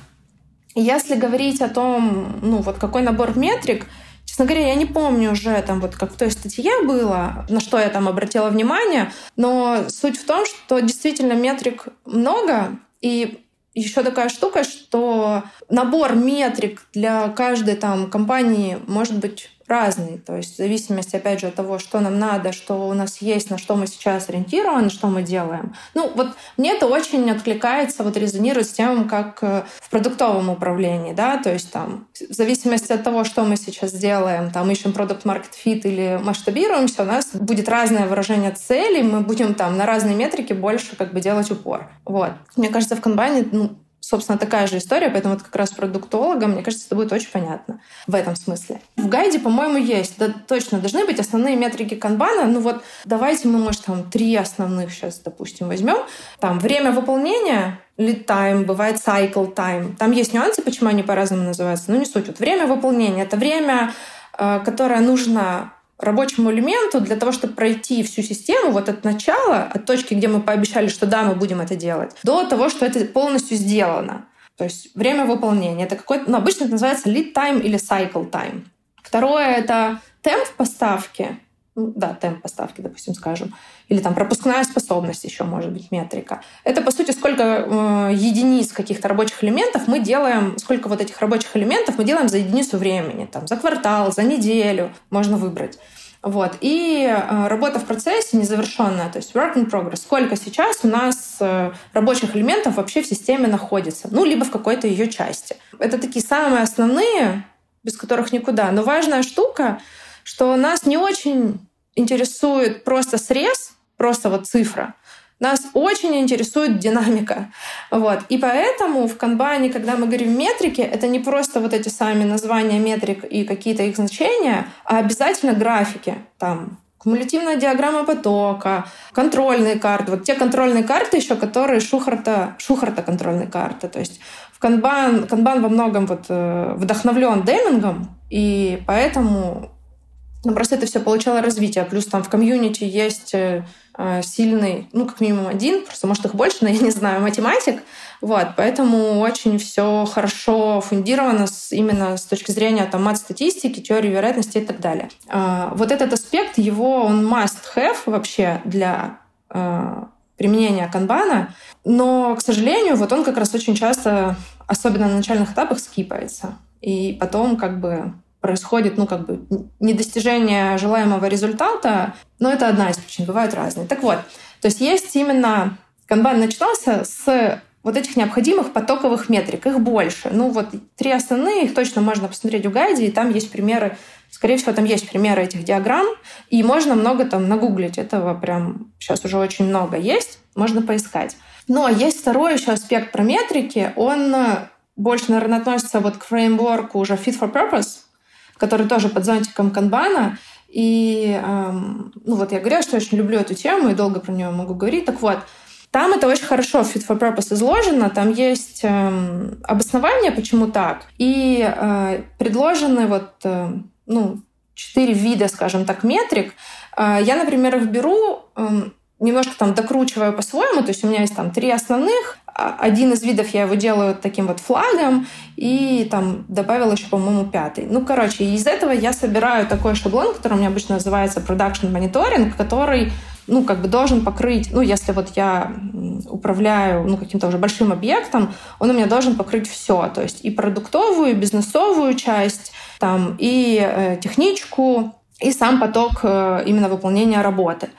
Если говорить о том, ну вот какой набор метрик, честно говоря, я не помню уже там вот как в той статье было, на что я там обратила внимание, но суть в том, что действительно метрик много, и еще такая штука, что набор метрик для каждой там компании может быть разный. То есть в зависимости, опять же, от того, что нам надо, что у нас есть, на что мы сейчас ориентированы, что мы делаем. Ну, вот мне это очень откликается, вот резонирует с тем, как э, в продуктовом управлении, да, то есть там в зависимости от того, что мы сейчас делаем, там ищем продукт market fit или масштабируемся, у нас будет разное выражение целей, мы будем там на разные метрики больше как бы делать упор. Вот. Мне кажется, в канбане ну, собственно, такая же история, поэтому вот как раз продуктолога, мне кажется, это будет очень понятно в этом смысле. В гайде, по-моему, есть, да, точно, должны быть основные метрики канбана. Ну вот давайте мы, может, там три основных сейчас, допустим, возьмем. Там время выполнения, lead time, бывает cycle time. Там есть нюансы, почему они по-разному называются, но не суть. Вот время выполнения — это время, э, которое нужно рабочему элементу для того, чтобы пройти всю систему вот от начала, от точки, где мы пообещали, что да, мы будем это делать, до того, что это полностью сделано. То есть время выполнения. Это какой-то, ну, обычно это называется lead time или cycle time. Второе — это темп поставки. Ну, да, темп поставки, допустим, скажем. Или там пропускная способность еще может быть метрика. Это, по сути, сколько э, единиц каких-то рабочих элементов мы делаем, сколько вот этих рабочих элементов мы делаем за единицу времени. Там, за квартал, за неделю можно выбрать. Вот. И э, работа в процессе незавершенная, то есть work in progress. Сколько сейчас у нас э, рабочих элементов вообще в системе находится? Ну, либо в какой-то ее части. Это такие самые основные, без которых никуда. Но важная штука, что нас не очень интересует просто срез, просто вот цифра. Нас очень интересует динамика. Вот. И поэтому в канбане, когда мы говорим метрики, это не просто вот эти сами названия метрик и какие-то их значения, а обязательно графики. Там кумулятивная диаграмма потока, контрольные карты. Вот те контрольные карты еще, которые Шухарта, Шухарта контрольные карты. То есть в канбан, канбан во многом вот э, вдохновлен Демингом, и поэтому ну, просто это все получало развитие. Плюс там в комьюнити есть э, сильный, ну, как минимум один, просто может их больше, но я не знаю, математик. Вот, поэтому очень все хорошо фундировано с, именно с точки зрения там, мат-статистики, теории вероятности и так далее. А, вот этот аспект, его он must-have вообще для а, применения канбана, но, к сожалению, вот он как раз очень часто, особенно на начальных этапах, скипается. И потом как бы происходит, ну, как бы, недостижение желаемого результата, но это одна из причин, бывают разные. Так вот, то есть есть именно... Канбан начинался с вот этих необходимых потоковых метрик. Их больше. Ну, вот три основные, их точно можно посмотреть в гайде, и там есть примеры, скорее всего, там есть примеры этих диаграмм, и можно много там нагуглить. Этого прям сейчас уже очень много есть, можно поискать. Но есть второй еще аспект про метрики, он больше, наверное, относится вот к фреймворку уже fit for purpose, который тоже под зонтиком канбана. И эм, ну вот я говорила, что очень люблю эту тему и долго про нее могу говорить. Так вот, там это очень хорошо fit for purpose изложено, там есть э, обоснование, почему так, и э, предложены вот, э, ну, четыре вида, скажем так, метрик. Э, я, например, их беру, э, немножко там докручиваю по-своему, то есть у меня есть там три основных, один из видов я его делаю таким вот флагом, и там добавила еще, по-моему, пятый. Ну, короче, из этого я собираю такой шаблон, который у меня обычно называется Production Monitoring, который ну, как бы должен покрыть, ну, если вот я управляю, ну, каким-то уже большим объектом, он у меня должен покрыть все, то есть и продуктовую, и бизнесовую часть, там, и э, техничку, и сам поток э, именно выполнения работы.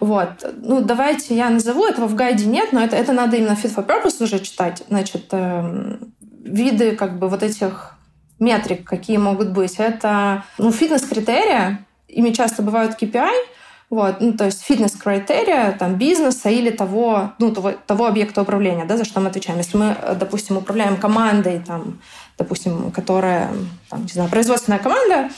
Вот. Ну, давайте я назову, этого в гайде нет, но это, это надо именно fit for purpose уже читать. Значит, э, виды как бы вот этих метрик, какие могут быть. Это ну, фитнес-критерия, ими часто бывают KPI, Вот, ну, то есть фитнес-критерия там, бизнеса или того, ну, того, того объекта управления, да, за что мы отвечаем. Если мы, допустим, управляем командой, там, допустим, которая, там, не знаю, производственная команда,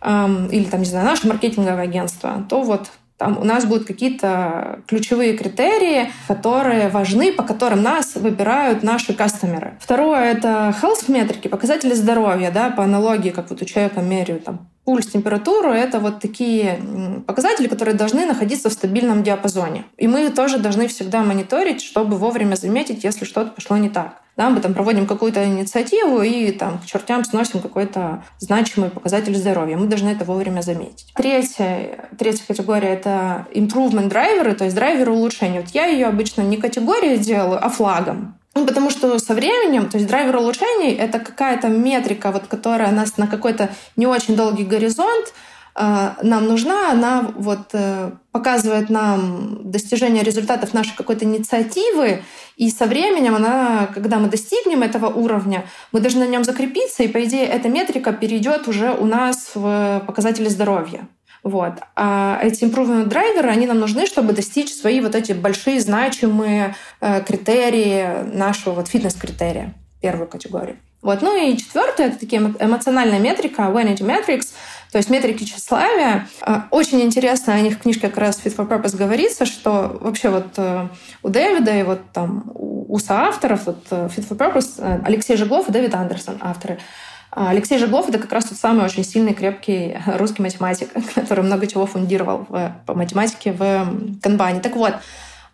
эм, или, там, не знаю, наше маркетинговое агентство, то вот там у нас будут какие-то ключевые критерии, которые важны, по которым нас выбирают наши кастомеры. Второе — это health метрики, показатели здоровья, да, по аналогии, как вот у человека меряют там пульс, температуру — это вот такие показатели, которые должны находиться в стабильном диапазоне. И мы тоже должны всегда мониторить, чтобы вовремя заметить, если что-то пошло не так. Да, мы там проводим какую-то инициативу и там к чертям сносим какой-то значимый показатель здоровья. Мы должны это вовремя заметить. Третья, третья категория — это improvement драйверы, то есть драйверы улучшения. Вот я ее обычно не категорией делаю, а флагом. Ну, потому что со временем, то есть драйвер улучшений — это какая-то метрика, вот, которая нас на какой-то не очень долгий горизонт э, нам нужна, она вот э, показывает нам достижение результатов нашей какой-то инициативы, и со временем она, когда мы достигнем этого уровня, мы должны на нем закрепиться, и, по идее, эта метрика перейдет уже у нас в показатели здоровья. Вот. А эти improvement драйверы, они нам нужны, чтобы достичь свои вот эти большие значимые э, критерии нашего вот фитнес-критерия, первую категорию. Вот. Ну и четвертое — это такие эмоциональная метрика, vanity metrics, то есть метрики тщеславия. Э, очень интересно, о них в книжке как раз Fit for Purpose говорится, что вообще вот э, у Дэвида и вот там у соавторов, вот Fit for Purpose, Алексей Жеглов и Дэвид Андерсон, авторы, Алексей Жеглов — это как раз тот самый очень сильный, крепкий русский математик, который много чего фундировал в, по математике в Канбане. Так вот,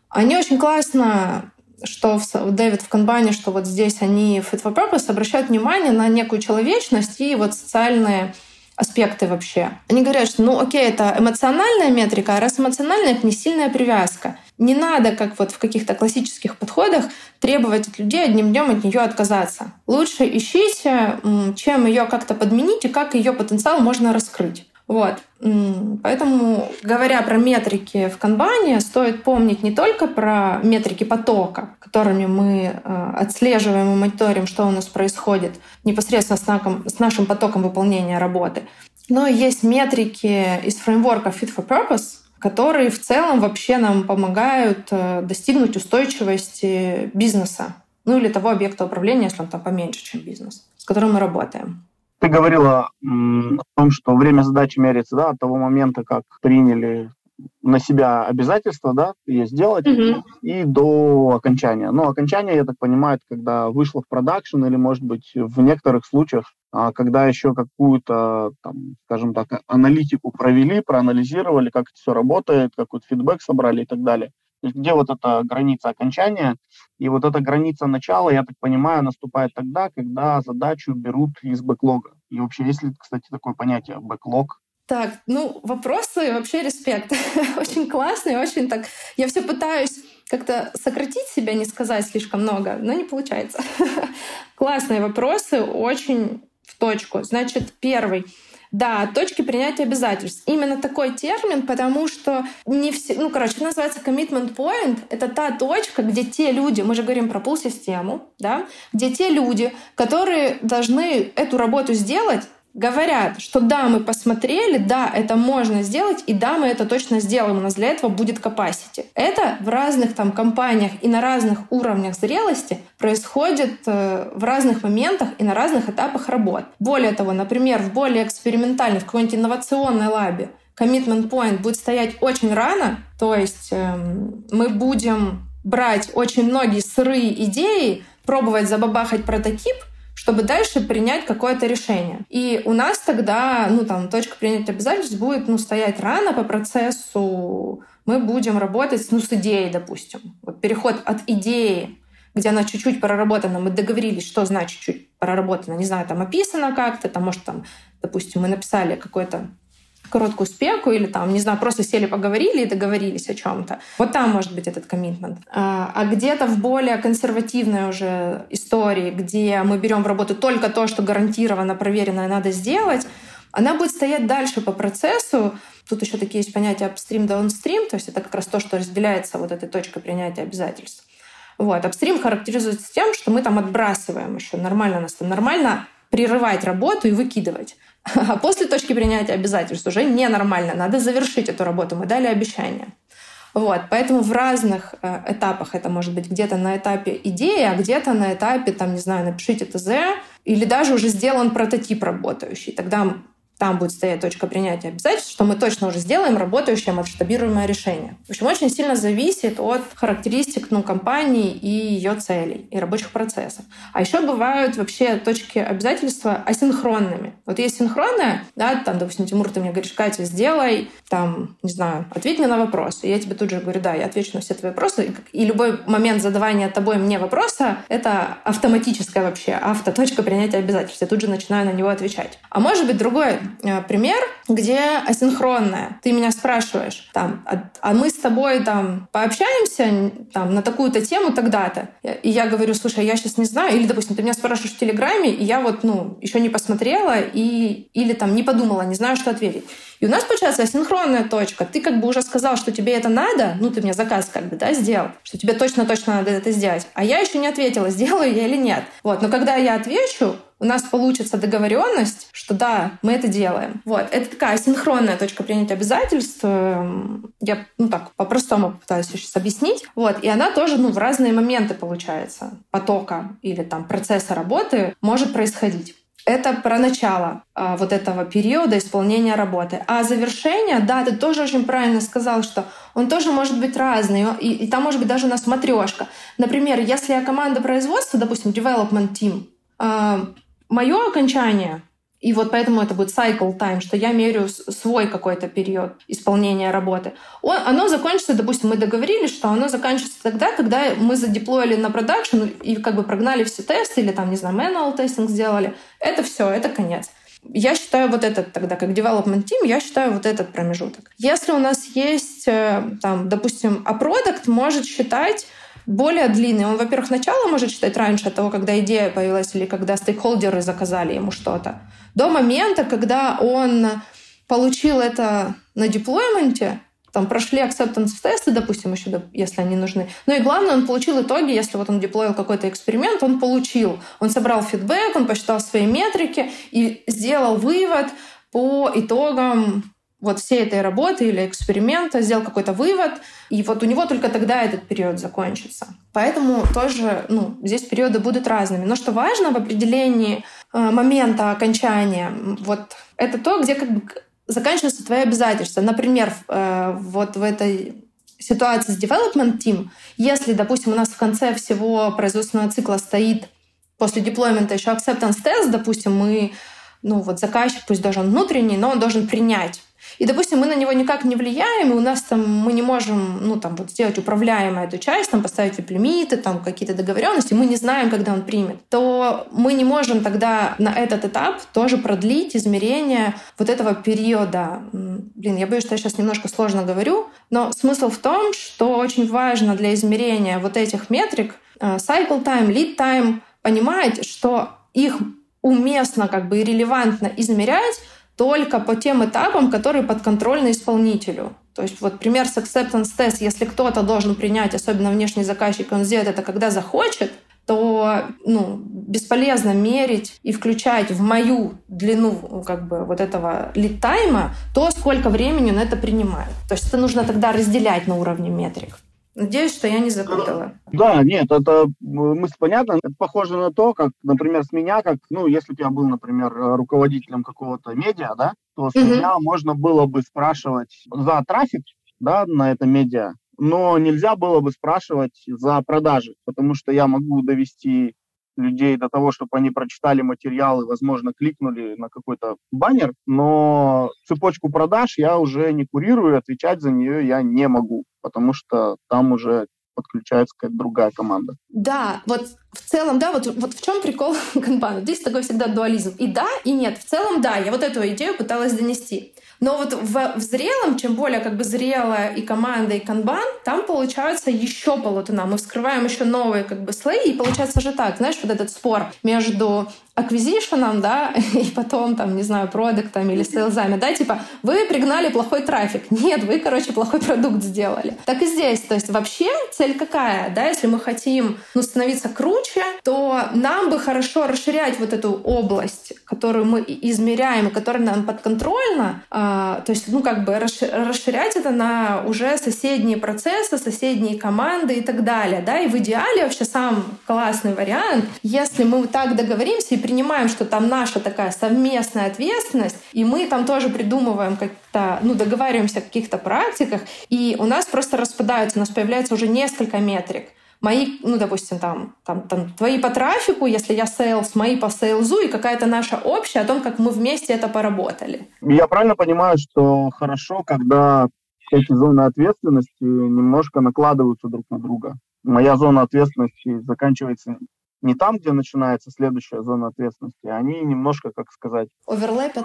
они очень классно что в, Дэвид в Канбане, что вот здесь они Fit for Purpose обращают внимание на некую человечность и вот социальные аспекты вообще. Они говорят, что ну окей, это эмоциональная метрика, а раз эмоциональная, это не сильная привязка. Не надо, как вот в каких-то классических подходах, требовать от людей одним днем от нее отказаться. Лучше ищите, чем ее как-то подменить и как ее потенциал можно раскрыть. Вот. Поэтому, говоря про метрики в канбане, стоит помнить не только про метрики потока, которыми мы э, отслеживаем и мониторим, что у нас происходит непосредственно с нашим потоком выполнения работы, но есть метрики из фреймворка Fit for Purpose, которые в целом вообще нам помогают э, достигнуть устойчивости бизнеса, ну или того объекта управления, если он там поменьше, чем бизнес, с которым мы работаем. Ты говорила о том, что время задачи меряется да, от того момента, как приняли на себя обязательства, да, ее сделать, mm-hmm. и до окончания. Но окончание, я так понимаю, это когда вышло в продакшн, или, может быть, в некоторых случаях, а, когда еще какую-то, там, скажем так, аналитику провели, проанализировали, как это все работает, какой-то фидбэк собрали и так далее. То есть где вот эта граница окончания, и вот эта граница начала, я так понимаю, наступает тогда, когда задачу берут из бэклога. И вообще, есть ли, кстати, такое понятие бэклог? Так, ну, вопросы вообще респект. очень классные, очень так... Я все пытаюсь как-то сократить себя, не сказать слишком много, но не получается. Классные вопросы, очень в точку. Значит, первый. Да, точки принятия обязательств. Именно такой термин, потому что не все, ну, короче, называется commitment point. Это та точка, где те люди, мы же говорим про пул-систему, да, где те люди, которые должны эту работу сделать, говорят, что да, мы посмотрели, да, это можно сделать, и да, мы это точно сделаем, у нас для этого будет capacity. Это в разных там компаниях и на разных уровнях зрелости происходит э, в разных моментах и на разных этапах работ. Более того, например, в более экспериментальной, в какой-нибудь инновационной лабе commitment point будет стоять очень рано, то есть э, мы будем брать очень многие сырые идеи, пробовать забабахать прототип — чтобы дальше принять какое-то решение. И у нас тогда, ну, там, точка принятия обязательств будет, ну, стоять рано по процессу. Мы будем работать, ну, с идеей, допустим. Вот переход от идеи где она чуть-чуть проработана, мы договорились, что значит чуть проработана, не знаю, там описано как-то, там, может, там, допустим, мы написали какой-то короткую спеку или там, не знаю, просто сели, поговорили и договорились о чем-то. Вот там может быть этот коммитмент. А, а где-то в более консервативной уже истории, где мы берем в работу только то, что гарантированно проверенное надо сделать, она будет стоять дальше по процессу. Тут еще такие есть понятия upstream, downstream, то есть это как раз то, что разделяется вот этой точкой принятия обязательств. Вот. Upstream характеризуется тем, что мы там отбрасываем еще нормально, нас там нормально прерывать работу и выкидывать. А после точки принятия обязательств уже ненормально. Надо завершить эту работу. Мы дали обещание. Вот, поэтому в разных э, этапах это может быть где-то на этапе идеи, а где-то на этапе, там, не знаю, напишите ТЗ, или даже уже сделан прототип работающий. Тогда там будет стоять точка принятия обязательств, что мы точно уже сделаем работающее масштабируемое решение. В общем, очень сильно зависит от характеристик ну, компании и ее целей, и рабочих процессов. А еще бывают вообще точки обязательства асинхронными. Вот есть синхронная, да, там, допустим, Тимур, ты мне говоришь, Катя, сделай, там, не знаю, ответь мне на вопрос. И я тебе тут же говорю, да, я отвечу на все твои вопросы. И любой момент задавания тобой мне вопроса — это автоматическая вообще автоточка принятия обязательств. Я тут же начинаю на него отвечать. А может быть другой Э, пример, где асинхронная. Ты меня спрашиваешь, там, а, а мы с тобой там пообщаемся там, на такую-то тему тогда-то. И я говорю, слушай, я сейчас не знаю. Или, допустим, ты меня спрашиваешь в Телеграме, и я вот, ну, еще не посмотрела и, или там не подумала, не знаю, что ответить. И у нас получается асинхронная точка. Ты как бы уже сказал, что тебе это надо, ну, ты мне заказ как бы, да, сделал, что тебе точно-точно надо это сделать. А я еще не ответила, сделаю я или нет. Вот. Но когда я отвечу, у нас получится договоренность, что да, мы это делаем. Вот. Это такая синхронная точка принятия обязательств. Эм, я, ну так, по-простому пытаюсь сейчас объяснить. Вот. И она тоже, ну, в разные моменты, получается, потока или там процесса работы может происходить. Это про начало а, вот этого периода исполнения работы. А завершение, да, ты тоже очень правильно сказал, что он тоже может быть разный, и, и там может быть даже у нас матрешка. Например, если я команда производства, допустим, development team, а, мое окончание, и вот поэтому это будет cycle time, что я меряю свой какой-то период исполнения работы. Он, оно закончится, допустим, мы договорились, что оно заканчивается тогда, когда мы задеплоили на продакшн и как бы прогнали все тесты или там, не знаю, manual тестинг сделали. Это все, это конец. Я считаю вот этот тогда, как development team, я считаю вот этот промежуток. Если у нас есть, э, там, допустим, а продукт может считать более длинный. Он, во-первых, начало может считать раньше того, когда идея появилась или когда стейкхолдеры заказали ему что-то, до момента, когда он получил это на деплойменте, там прошли acceptance тесты, допустим, еще, если они нужны. Ну и главное, он получил итоги, если вот он деплоил какой-то эксперимент, он получил. Он собрал фидбэк, он посчитал свои метрики и сделал вывод по итогам вот всей этой работы или эксперимента, сделал какой-то вывод, и вот у него только тогда этот период закончится. Поэтому тоже ну, здесь периоды будут разными. Но что важно в определении э, момента окончания, вот это то, где как бы заканчиваются твои обязательства. Например, э, вот в этой ситуации с development team, если, допустим, у нас в конце всего производственного цикла стоит после деплоймента еще acceptance test, допустим, мы ну вот заказчик, пусть даже он внутренний, но он должен принять и, допустим, мы на него никак не влияем, и у нас там мы не можем, ну, там, вот сделать управляемую эту часть, там, поставить вип-лимиты, там, какие-то договоренности, мы не знаем, когда он примет, то мы не можем тогда на этот этап тоже продлить измерение вот этого периода. Блин, я боюсь, что я сейчас немножко сложно говорю, но смысл в том, что очень важно для измерения вот этих метрик э, cycle time, lead time, понимать, что их уместно как бы и релевантно измерять только по тем этапам, которые подконтрольны исполнителю. То есть вот пример с acceptance test, если кто-то должен принять, особенно внешний заказчик, он сделает это, когда захочет, то ну, бесполезно мерить и включать в мою длину как бы, вот этого лид-тайма то, сколько времени он это принимает. То есть это нужно тогда разделять на уровне метрик. Надеюсь, что я не запутала. Да, нет, это мысль понятна. Это похоже на то, как, например, с меня, как, ну, если бы я был, например, руководителем какого-то медиа, да, то с угу. меня можно было бы спрашивать за трафик, да, на это медиа, но нельзя было бы спрашивать за продажи, потому что я могу довести людей до того, чтобы они прочитали материалы, возможно, кликнули на какой-то баннер, но цепочку продаж я уже не курирую, отвечать за нее я не могу, потому что там уже подключается какая-то другая команда. Да, вот в целом, да, вот, вот в чем прикол канбана. Здесь такой всегда дуализм. И да, и нет. В целом, да, я вот эту идею пыталась донести. Но вот в, в зрелом, чем более как бы зрелая и команда, и канбан, там получается еще полутона. Мы вскрываем еще новые как бы слои, и получается же так, знаешь, вот этот спор между аквизишеном, да, и потом, там, не знаю, продуктами или сейлзами, да, типа, вы пригнали плохой трафик. Нет, вы, короче, плохой продукт сделали. Так и здесь. То есть вообще цель какая, да, если мы хотим, ну, становиться круче, то нам бы хорошо расширять вот эту область, которую мы измеряем, и которая нам подконтрольна, а, то есть, ну, как бы расширять это на уже соседние процессы, соседние команды и так далее, да, и в идеале вообще сам классный вариант, если мы так договоримся и принимаем, что там наша такая совместная ответственность, и мы там тоже придумываем как-то, ну, договариваемся о каких-то практиках, и у нас просто распадаются, у нас появляется уже несколько метрик мои, ну, допустим, там, там, там, твои по трафику, если я sales, мои по sales у, и какая-то наша общая о том, как мы вместе это поработали. Я правильно понимаю, что хорошо, когда эти зоны ответственности немножко накладываются друг на друга. Моя зона ответственности заканчивается не там, где начинается следующая зона ответственности, они немножко, как сказать... Overlap ят?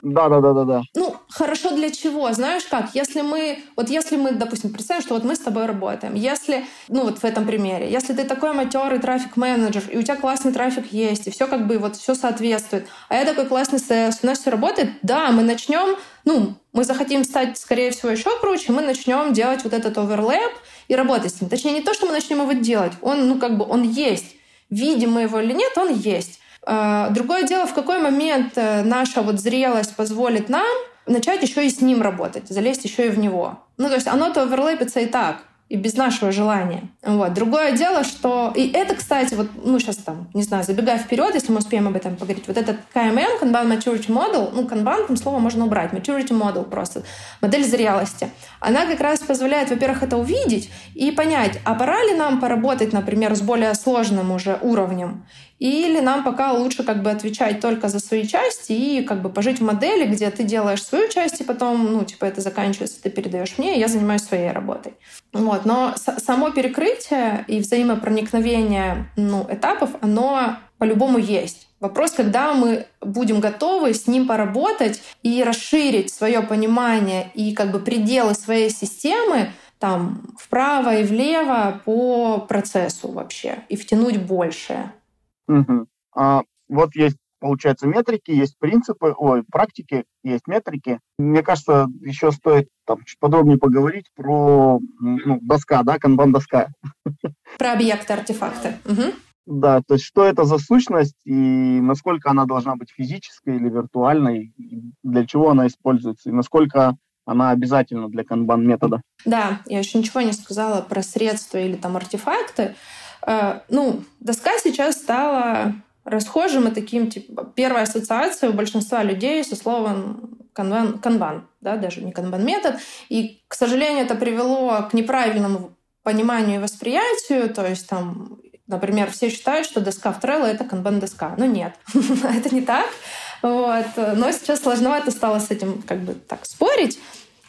Да, да, да, да, да. Ну, хорошо для чего? Знаешь как? Если мы, вот если мы, допустим, представим, что вот мы с тобой работаем, если, ну вот в этом примере, если ты такой матерый трафик-менеджер, и у тебя классный трафик есть, и все как бы вот все соответствует, а я такой классный sales, у нас все работает, да, мы начнем, ну, мы захотим стать, скорее всего, еще круче, мы начнем делать вот этот оверлэп и работать с ним. Точнее, не то, что мы начнем его делать, он, ну, как бы, он есть видим мы его или нет, он есть. А, другое дело, в какой момент э, наша вот зрелость позволит нам начать еще и с ним работать, залезть еще и в него. Ну, то есть оно-то оверлэпится и так и без нашего желания. Вот. Другое дело, что... И это, кстати, вот, ну, сейчас там, не знаю, забегая вперед, если мы успеем об этом поговорить, вот этот KMM, Kanban Maturity Model, ну, Kanban, там слово можно убрать, Maturity Model просто, модель зрелости, она как раз позволяет, во-первых, это увидеть и понять, а пора ли нам поработать, например, с более сложным уже уровнем, или нам пока лучше как бы отвечать только за свои части и как бы пожить в модели, где ты делаешь свою часть, и потом, ну, типа, это заканчивается, ты передаешь мне, и я занимаюсь своей работой. Вот. Но само перекрытие и взаимопроникновение ну, этапов, оно по-любому есть. Вопрос, когда мы будем готовы с ним поработать и расширить свое понимание и как бы пределы своей системы там вправо и влево по процессу вообще и втянуть большее. Угу. А, вот есть, получается, метрики, есть принципы, ой, практики, есть метрики. Мне кажется, еще стоит там чуть подробнее поговорить про ну, доска, да, канбан-доска. Про объекты, артефакты. Угу. Да, то есть что это за сущность и насколько она должна быть физической или виртуальной, для чего она используется, и насколько она обязательна для канбан-метода. Да, я еще ничего не сказала про средства или там артефакты. Э, ну, доска сейчас стала расхожим и таким, типа, первая ассоциация у большинства людей со словом канбан, канбан да, даже не канбан-метод. И, к сожалению, это привело к неправильному пониманию и восприятию, то есть там, например, все считают, что доска в Trello — это канбан-доска. Но нет, это не так. Вот. Но сейчас сложновато стало с этим как бы так спорить.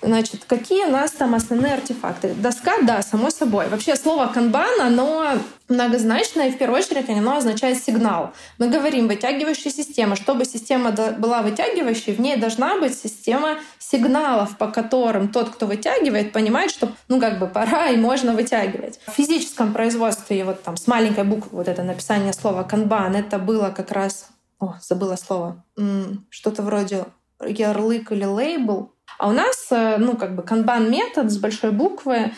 Значит, какие у нас там основные артефакты? Доска, да, само собой. Вообще слово канбан, оно многозначное, и в первую очередь оно означает сигнал. Мы говорим вытягивающая система. Чтобы система была вытягивающей, в ней должна быть система сигналов, по которым тот, кто вытягивает, понимает, что ну как бы пора и можно вытягивать. В физическом производстве, вот там с маленькой буквы вот это написание слова канбан, это было как раз... О, забыла слово. Что-то вроде ярлык или лейбл, а у нас, э, ну, как бы канбан-метод с большой буквы,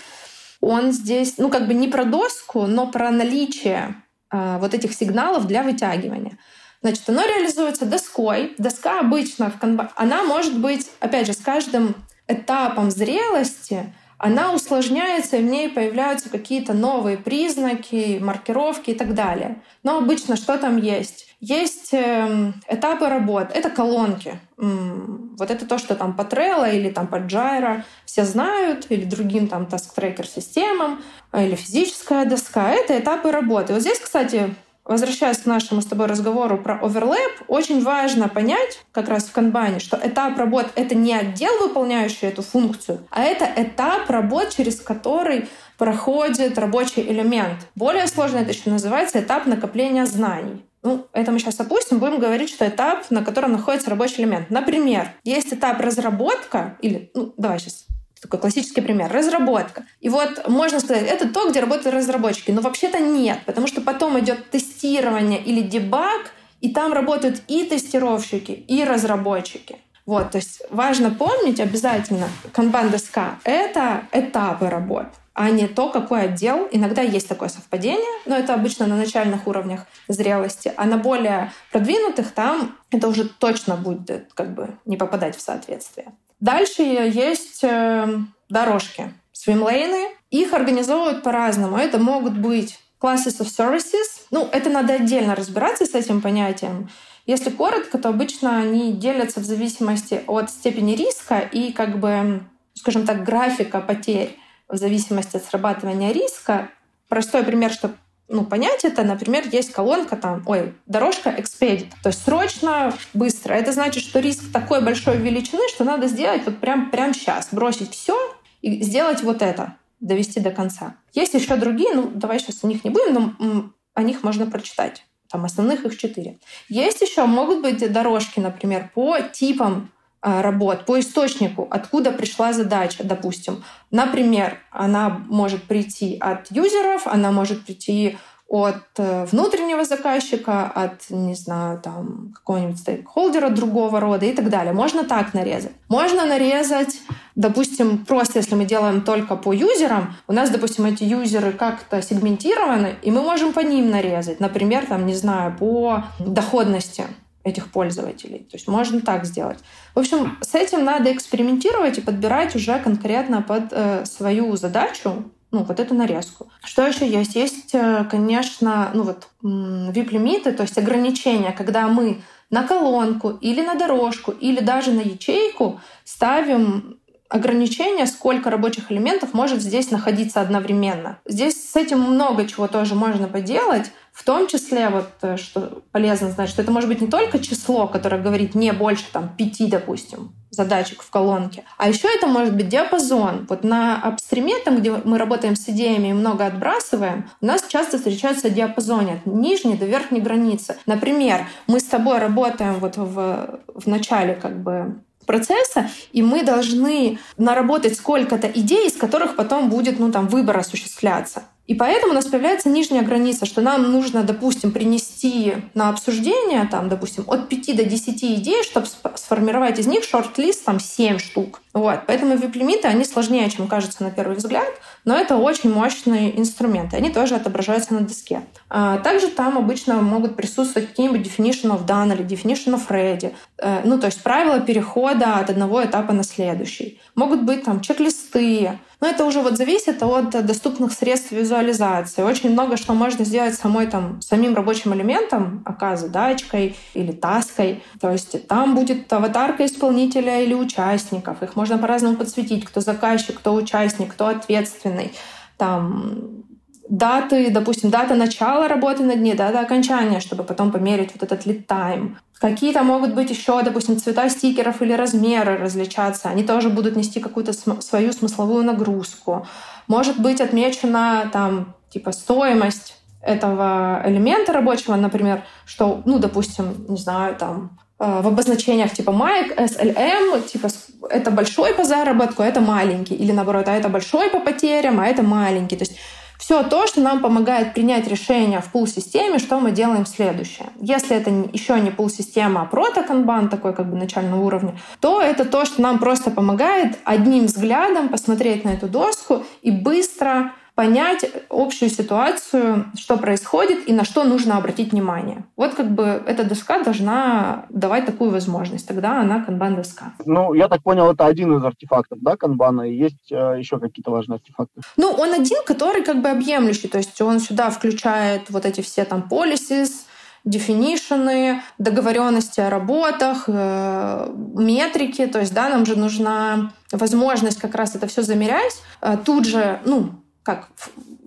он здесь, ну, как бы не про доску, но про наличие э, вот этих сигналов для вытягивания. Значит, оно реализуется доской. Доска обычно в канбан... Она может быть, опять же, с каждым этапом зрелости она усложняется, и в ней появляются какие-то новые признаки, маркировки и так далее. Но обычно что там есть? Есть эм, этапы работ, это колонки. Вот это то, что там по Trello или там по Jira все знают, или другим там task tracker системам, или физическая доска. Это этапы работы. Вот здесь, кстати, возвращаясь к нашему с тобой разговору про оверлэп, очень важно понять как раз в канбане, что этап работ — это не отдел, выполняющий эту функцию, а это этап работ, через который проходит рабочий элемент. Более сложно это еще называется этап накопления знаний. Ну, это мы сейчас опустим, будем говорить, что этап, на котором находится рабочий элемент. Например, есть этап разработка, или, ну, давай сейчас такой классический пример. Разработка. И вот можно сказать, это то, где работают разработчики. Но вообще-то нет, потому что потом идет тестирование или дебаг, и там работают и тестировщики, и разработчики. Вот, то есть важно помнить обязательно, канбан-доска — это этапы работ. А не то, какой отдел. Иногда есть такое совпадение, но это обычно на начальных уровнях зрелости, а на более продвинутых там это уже точно будет как бы не попадать в соответствие. Дальше есть э, дорожки, свимлейны. Их организовывают по-разному. Это могут быть classes of services. Ну, это надо отдельно разбираться с этим понятием. Если коротко, то обычно они делятся в зависимости от степени риска и, как бы, скажем так, графика потерь в зависимости от срабатывания риска. Простой пример, чтобы ну, понять это, например, есть колонка там, ой, дорожка expedit, то есть срочно, быстро. Это значит, что риск такой большой величины, что надо сделать вот прям, прям сейчас, бросить все и сделать вот это, довести до конца. Есть еще другие, ну, давай сейчас о них не будем, но о них можно прочитать. Там основных их четыре. Есть еще, могут быть дорожки, например, по типам работ, по источнику, откуда пришла задача, допустим. Например, она может прийти от юзеров, она может прийти от э, внутреннего заказчика, от, не знаю, там, какого-нибудь стейкхолдера другого рода и так далее. Можно так нарезать. Можно нарезать, допустим, просто если мы делаем только по юзерам, у нас, допустим, эти юзеры как-то сегментированы, и мы можем по ним нарезать. Например, там, не знаю, по доходности этих пользователей. То есть можно так сделать. В общем, с этим надо экспериментировать и подбирать уже конкретно под э, свою задачу, ну, вот эту нарезку. Что еще есть? Есть, э, конечно, ну вот VIP-лимиты, то есть ограничения, когда мы на колонку или на дорожку или даже на ячейку ставим ограничение, сколько рабочих элементов может здесь находиться одновременно. Здесь с этим много чего тоже можно поделать, в том числе, вот, э, что полезно знать, что это может быть не только число, которое говорит не больше там, пяти, допустим, задачек в колонке, а еще это может быть диапазон. Вот на апстриме, там, где мы работаем с идеями и много отбрасываем, у нас часто встречаются диапазоны от нижней до верхней границы. Например, мы с тобой работаем вот в, в начале как бы процесса, и мы должны наработать сколько-то идей, из которых потом будет ну, там, выбор осуществляться. И поэтому у нас появляется нижняя граница, что нам нужно, допустим, принести на обсуждение, там, допустим, от 5 до 10 идей, чтобы сформировать из них шорт-лист там 7 штук. Вот. Поэтому вип-лимиты, они сложнее, чем кажется на первый взгляд, но это очень мощные инструменты. Они тоже отображаются на доске. А также там обычно могут присутствовать какие-нибудь definition of done или definition of ready. Э, ну, то есть правила перехода от одного этапа на следующий. Могут быть там чек-листы, но это уже вот зависит от доступных средств визуализации. Очень много что можно сделать самой там, самим рабочим элементом, АК задачкой или таской. То есть там будет аватарка исполнителя или участников. Их можно по-разному подсветить, кто заказчик, кто участник, кто ответственный. Там даты, допустим, дата начала работы над ней, дата окончания, чтобы потом померить вот этот lead time. Какие-то могут быть еще, допустим, цвета стикеров или размеры различаться. Они тоже будут нести какую-то см- свою смысловую нагрузку. Может быть отмечена там типа стоимость этого элемента рабочего, например, что, ну, допустим, не знаю, там э, в обозначениях типа майк, SLM, типа это большой по заработку, а это маленький. Или наоборот, а это большой по потерям, а это маленький. То есть все то, что нам помогает принять решение в пул-системе, что мы делаем следующее. Если это еще не пул-система, а протоканбан такой как бы начального уровня, то это то, что нам просто помогает одним взглядом посмотреть на эту доску и быстро понять общую ситуацию, что происходит и на что нужно обратить внимание. Вот как бы эта доска должна давать такую возможность. Тогда она канбан-доска. Ну, я так понял, это один из артефактов, да, канбана? И есть э, еще какие-то важные артефакты? Ну, он один, который как бы объемлющий. То есть он сюда включает вот эти все там policies, дефинишены, договоренности о работах, э, метрики. То есть, да, нам же нужна возможность как раз это все замерять. Э, тут же, ну, как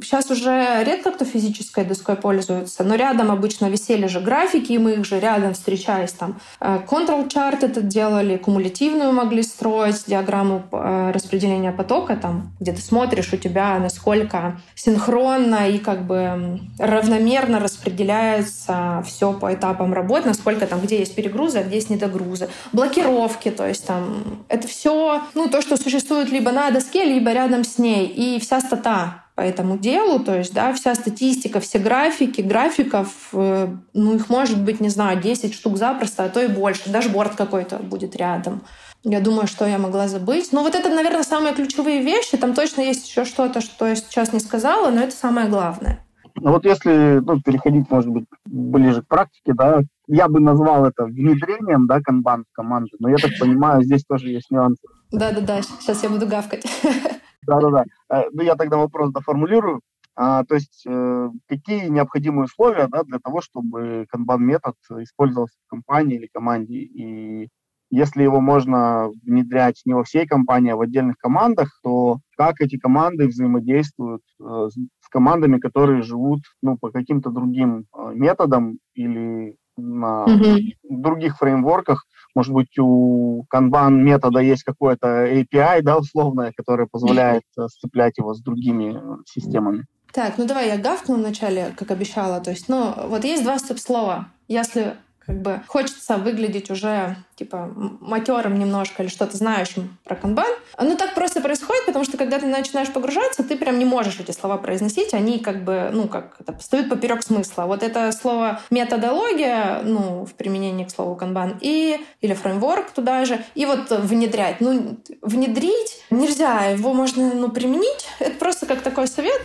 сейчас уже редко кто физической доской пользуется, но рядом обычно висели же графики, и мы их же рядом встречались. Там э, control chart это делали, кумулятивную могли строить, диаграмму э, распределения потока, там, где ты смотришь у тебя, насколько синхронно и как бы равномерно распределяется все по этапам работы, насколько там, где есть перегрузы, а где есть недогрузы. Блокировки, то есть там это все, ну, то, что существует либо на доске, либо рядом с ней. И вся стата по этому делу, то есть, да, вся статистика, все графики, графиков, э, ну, их может быть, не знаю, 10 штук запросто, а то и больше. Дашборд какой-то будет рядом. Я думаю, что я могла забыть. Ну, вот это, наверное, самые ключевые вещи. Там точно есть еще что-то, что я сейчас не сказала, но это самое главное. Ну вот если ну, переходить, может быть, ближе к практике, да, я бы назвал это внедрением, да, канбан в команду, но я так понимаю, здесь тоже есть нюансы. Да-да-да, сейчас я буду гавкать. Да-да-да. Э, ну, я тогда вопрос доформулирую. А, то есть э, какие необходимые условия да, для того, чтобы канбан-метод использовался в компании или команде? И если его можно внедрять не во всей компании, а в отдельных командах, то как эти команды взаимодействуют э, с командами, которые живут ну, по каким-то другим э, методам или на mm-hmm. других фреймворках. Может быть, у Kanban метода есть какое-то API, да, условное, которое позволяет mm-hmm. сцеплять его с другими системами. Так, ну давай я гавкну вначале, как обещала. То есть, ну, вот есть два стоп-слова. Если как бы хочется выглядеть уже типа матерым немножко или что-то знающим про канбан. Ну, так просто происходит, потому что когда ты начинаешь погружаться, ты прям не можешь эти слова произносить, они как бы, ну, как это, стоят поперек смысла. Вот это слово методология, ну, в применении к слову канбан, и, или фреймворк туда же, и вот внедрять. Ну, внедрить нельзя, его можно, ну, применить. Это просто как такой совет,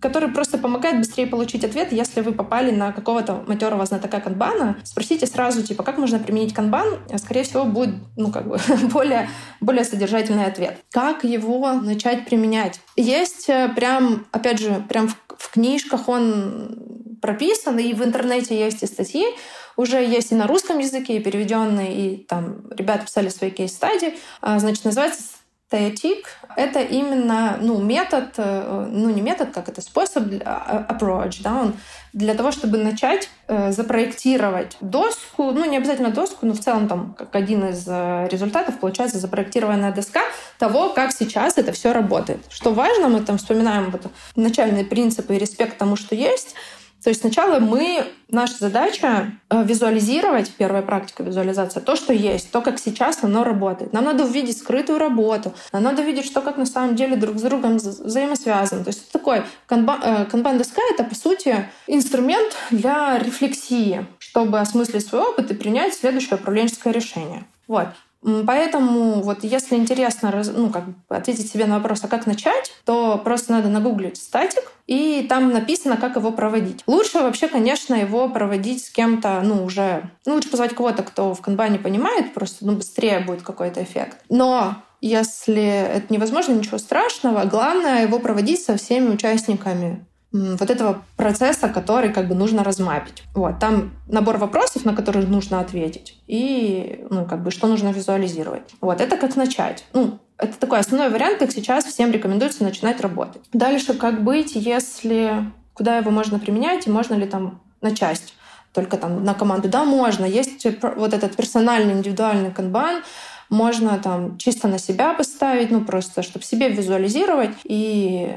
который просто помогает быстрее получить ответ, если вы попали на какого-то матерого знатока канбана, спросите сразу, типа, как можно применить канбан, скорее всего, будет, ну, как бы, более, более содержательный ответ. Как его начать применять? Есть э, прям, опять же, прям в, в книжках он прописан, и в интернете есть и статьи, уже есть и на русском языке, и переведенные, и там ребята писали свои кейс-стадии. А, значит, называется Static — это именно ну, метод, э, ну не метод, как это способ, а, approach, да, он для того, чтобы начать э, запроектировать доску, ну не обязательно доску, но в целом там как один из э, результатов получается запроектированная доска того, как сейчас это все работает. Что важно, мы там вспоминаем вот начальные принципы и респект тому, что есть, то есть сначала мы, наша задача э, визуализировать, первая практика визуализация, то, что есть, то, как сейчас оно работает. Нам надо увидеть скрытую работу, нам надо увидеть, что как на самом деле друг с другом взаимосвязано. То есть это такой канбан-доска — это, по сути, инструмент для рефлексии, чтобы осмыслить свой опыт и принять следующее управленческое решение. Вот. Поэтому вот если интересно ну, как бы ответить себе на вопрос, а как начать, то просто надо нагуглить статик, и там написано, как его проводить. Лучше вообще, конечно, его проводить с кем-то, ну, уже... Ну, лучше позвать кого-то, кто в канбане понимает, просто ну, быстрее будет какой-то эффект. Но если это невозможно, ничего страшного. Главное его проводить со всеми участниками вот этого процесса, который как бы нужно размапить. Вот, там набор вопросов, на которые нужно ответить, и ну, как бы что нужно визуализировать. Вот, это как начать. Ну, это такой основной вариант, как сейчас всем рекомендуется начинать работать. Дальше, как быть, если куда его можно применять, и можно ли там на часть только там на команду. Да, можно. Есть вот этот персональный, индивидуальный канбан, можно там чисто на себя поставить, ну просто, чтобы себе визуализировать и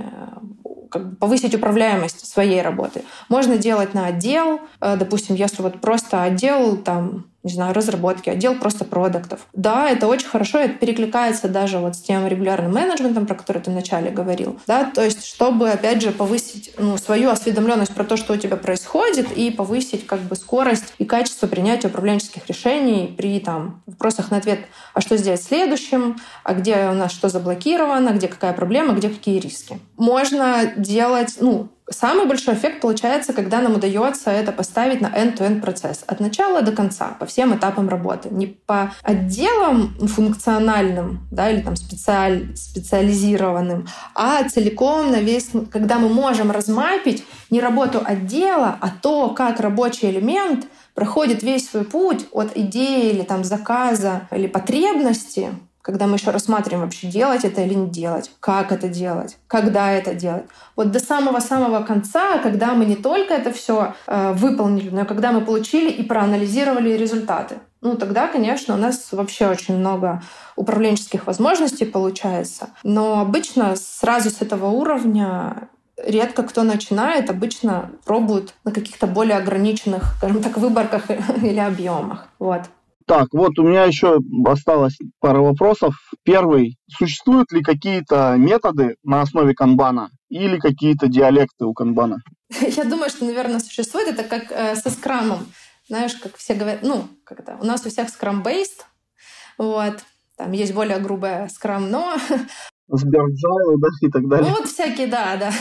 как бы повысить управляемость своей работы. Можно делать на отдел, э, допустим, если вот просто отдел там не знаю, разработки, отдел просто продуктов. Да, это очень хорошо, это перекликается даже вот с тем регулярным менеджментом, про который ты вначале говорил. Да, то есть, чтобы, опять же, повысить ну, свою осведомленность про то, что у тебя происходит, и повысить как бы скорость и качество принятия управленческих решений при там, вопросах на ответ, а что сделать следующим, а где у нас что заблокировано, где какая проблема, где какие риски. Можно делать, ну, Самый большой эффект получается, когда нам удается это поставить на end-to-end процесс. От начала до конца, по всем этапам работы. Не по отделам функциональным да, или там специаль, специализированным, а целиком на весь... Когда мы можем размапить не работу отдела, а то, как рабочий элемент проходит весь свой путь от идеи или там заказа или потребности когда мы еще рассматриваем вообще делать это или не делать, как это делать, когда это делать. Вот до самого-самого конца, когда мы не только это все э, выполнили, но и когда мы получили и проанализировали результаты. Ну, тогда, конечно, у нас вообще очень много управленческих возможностей получается. Но обычно сразу с этого уровня редко кто начинает, обычно пробуют на каких-то более ограниченных, скажем так, выборках или объемах. Вот. Так, вот у меня еще осталось пара вопросов. Первый. Существуют ли какие-то методы на основе канбана или какие-то диалекты у канбана? Я думаю, что, наверное, существует. Это как э, со скрамом. Знаешь, как все говорят, ну, как это, у нас у всех скрам-бейст, вот, Там есть более грубая скрам, но... Сберджайл, да, и так далее. Ну, вот всякие, да, да.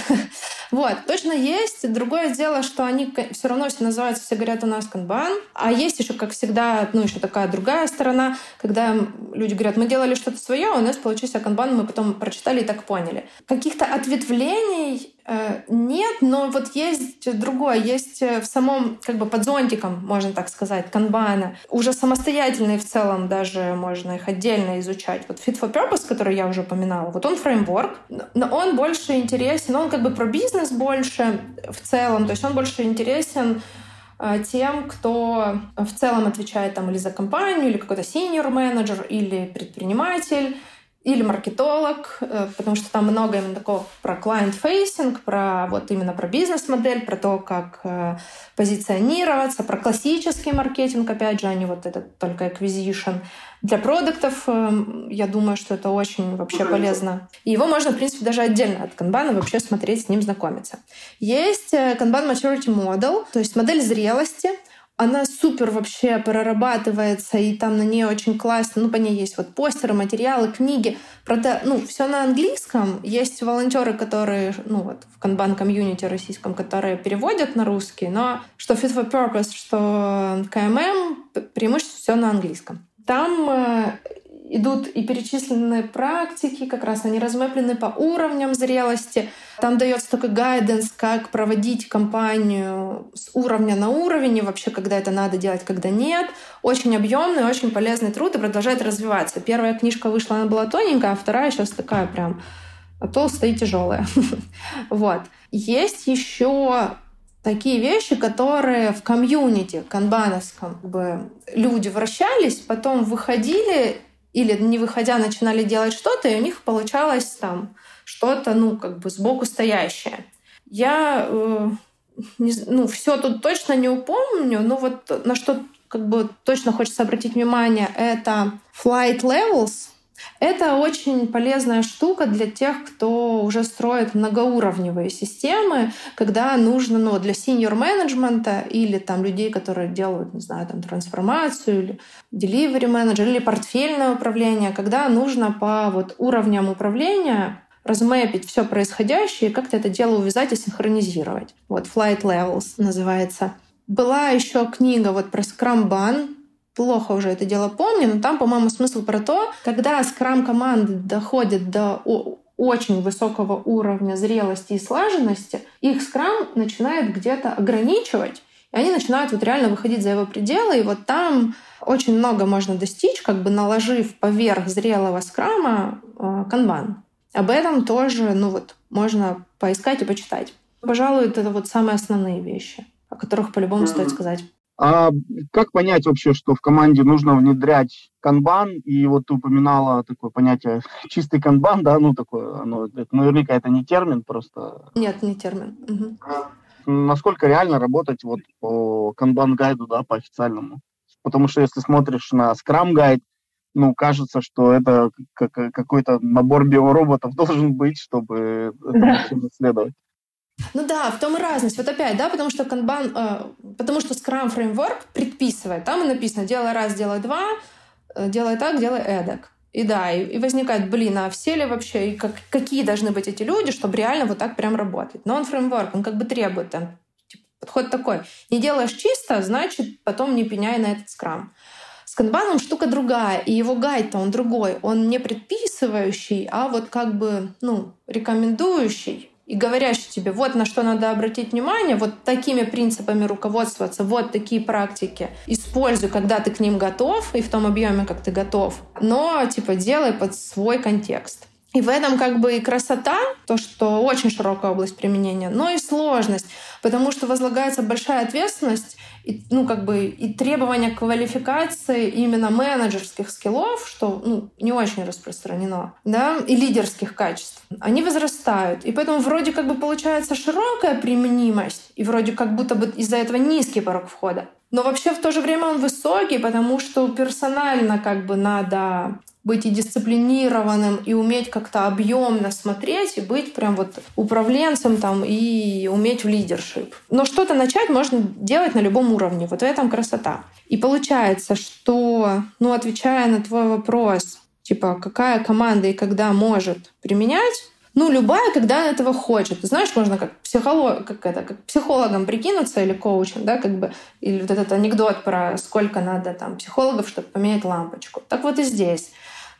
Вот, точно есть. Другое дело, что они все равно все называются, все говорят у нас канбан. А есть еще, как всегда, ну, еще такая другая сторона, когда люди говорят, мы делали что-то свое, а у нас получился канбан, мы потом прочитали и так поняли. Каких-то ответвлений нет, но вот есть другое, есть э, в самом, как бы под зонтиком, можно так сказать, канбана, уже самостоятельные в целом даже можно их отдельно изучать. Вот Fit for Purpose, который я уже упоминала, вот он фреймворк, но он больше интересен, он как бы про бизнес больше в целом, то есть он больше интересен э, тем, кто в целом отвечает там или за компанию, или какой-то senior менеджер, или предприниматель, или маркетолог, э, потому что там много именно такого про client-facing, про вот именно про бизнес-модель, про то, как э, позиционироваться, про классический маркетинг, опять же, а не вот этот только acquisition. Для продуктов э, я думаю, что это очень вообще полезно. И его можно, в принципе, даже отдельно от канбана вообще смотреть, с ним знакомиться. Есть Kanban Maturity Model, то есть модель зрелости — она супер вообще прорабатывается, и там на ней очень классно, ну, по ней есть вот постеры, материалы, книги. Правда, ну, все на английском. Есть волонтеры, которые, ну, вот в канбан комьюнити российском, которые переводят на русский, но что Fit for Purpose, что КММ, преимущество все на английском. Там э, идут и перечисленные практики, как раз они размеплены по уровням зрелости. Там дается такой гайденс, как проводить кампанию с уровня на уровень, и вообще, когда это надо делать, когда нет. Очень объемный, очень полезный труд и продолжает развиваться. Первая книжка вышла, она была тоненькая, а вторая сейчас такая прям толстая и тяжелая. вот. Есть еще такие вещи, которые в комьюнити канбановском как бы, люди вращались, потом выходили или не выходя начинали делать что-то, и у них получалось там что-то, ну, как бы сбоку стоящее. Я э, не, ну, все тут точно не упомню, но вот на что как бы точно хочется обратить внимание, это flight levels, это очень полезная штука для тех, кто уже строит многоуровневые системы, когда нужно ну, для senior менеджмента или там людей, которые делают, не знаю, там трансформацию или delivery менеджер или портфельное управление, когда нужно по вот уровням управления размэпить все происходящее и как-то это дело увязать и синхронизировать. Вот Flight Levels называется. Была еще книга вот про Scrum плохо уже это дело помню, но там, по-моему, смысл про то, когда скрам-команды доходят до очень высокого уровня зрелости и слаженности, их скрам начинает где-то ограничивать, и они начинают вот реально выходить за его пределы, и вот там очень много можно достичь, как бы наложив поверх зрелого скрама э, канбан. Об этом тоже, ну вот, можно поискать и почитать. Пожалуй, это вот самые основные вещи, о которых по-любому mm-hmm. стоит сказать. А как понять вообще, что в команде нужно внедрять канбан? И вот ты упоминала такое понятие чистый канбан, да, ну такое, оно, это, наверняка это не термин просто. Нет, не термин. Угу. Насколько реально работать вот по канбан-гайду, да, по официальному? Потому что если смотришь на скрам-гайд, ну, кажется, что это какой-то набор биороботов должен быть, чтобы да. следовать. Ну да, в том и разность. Вот опять, да, потому что канбан, э, потому что Scrum Framework предписывает, там и написано, делай раз, делай два, э, делай так, делай эдак. И да, и, и возникает, блин, а все ли вообще, и как, какие должны быть эти люди, чтобы реально вот так прям работать. Но он фреймворк, он как бы требует там, типа, подход такой. Не делаешь чисто, значит, потом не пеняй на этот скрам. С канбаном штука другая, и его гайд-то он другой. Он не предписывающий, а вот как бы, ну, рекомендующий и говорящий тебе, вот на что надо обратить внимание, вот такими принципами руководствоваться, вот такие практики используй, когда ты к ним готов, и в том объеме, как ты готов, но типа делай под свой контекст. И в этом как бы и красота, то, что очень широкая область применения, но и сложность, потому что возлагается большая ответственность и, ну, как бы, и требования квалификации именно менеджерских скиллов, что ну, не очень распространено, да, и лидерских качеств, они возрастают. И поэтому вроде как бы получается широкая применимость, и вроде как будто бы из-за этого низкий порог входа. Но вообще в то же время он высокий, потому что персонально как бы надо быть и дисциплинированным, и уметь как-то объемно смотреть, и быть прям вот управленцем там, и уметь в лидершип. Но что-то начать можно делать на любом уровне. Вот в этом красота. И получается, что, ну, отвечая на твой вопрос, типа какая команда и когда может применять, ну, любая, когда этого хочет. Знаешь, можно как, психолог, как, это, как психологом прикинуться или коучем, да, как бы, или вот этот анекдот про сколько надо там психологов, чтобы поменять лампочку. Так вот и здесь.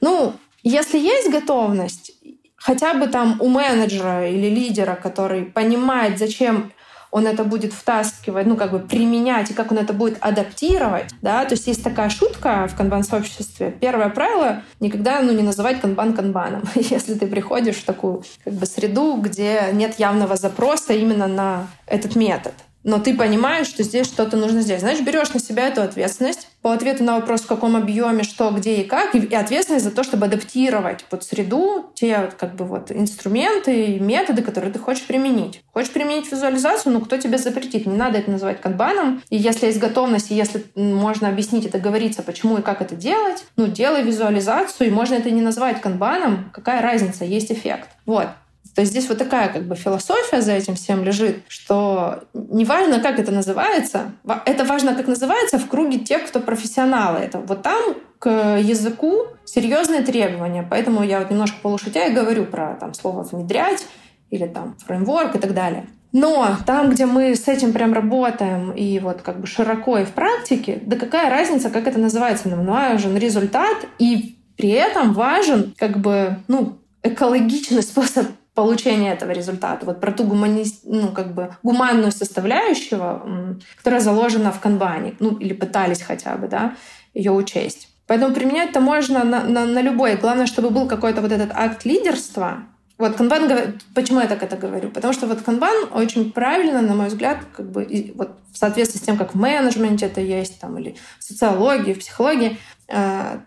Ну, если есть готовность, хотя бы там у менеджера или лидера, который понимает, зачем он это будет втаскивать, ну, как бы применять, и как он это будет адаптировать, да, то есть есть такая шутка в канбан-сообществе. Первое правило — никогда, ну, не называть канбан канбаном, если ты приходишь в такую, как бы, среду, где нет явного запроса именно на этот метод но ты понимаешь, что здесь что-то нужно сделать. Значит, берешь на себя эту ответственность по ответу на вопрос, в каком объеме, что, где и как, и ответственность за то, чтобы адаптировать под среду те как бы вот инструменты и методы, которые ты хочешь применить. Хочешь применить визуализацию, ну кто тебе запретит? Не надо это называть канбаном. И если есть готовность, и если можно объяснить и договориться, почему и как это делать, ну делай визуализацию, и можно это не назвать канбаном, какая разница, есть эффект. Вот. То есть здесь вот такая как бы философия за этим всем лежит, что неважно, как это называется, это важно, как называется в круге тех, кто профессионалы. Это вот там к языку серьезные требования. Поэтому я вот немножко полушутя и говорю про там слово «внедрять» или там фреймворк и так далее. Но там, где мы с этим прям работаем и вот как бы широко и в практике, да какая разница, как это называется? Нам важен результат, и при этом важен как бы, ну, экологичный способ получения этого результата. Вот про ту гумани... ну, как бы гуманную составляющую, которая заложена в канбане, ну или пытались хотя бы, да, ее учесть. Поэтому применять это можно на, на, на любой. Главное, чтобы был какой-то вот этот акт лидерства. Вот канбан, почему я так это говорю? Потому что вот канбан очень правильно, на мой взгляд, как бы вот в соответствии с тем, как в менеджменте это есть, там, или в социологии, в психологии,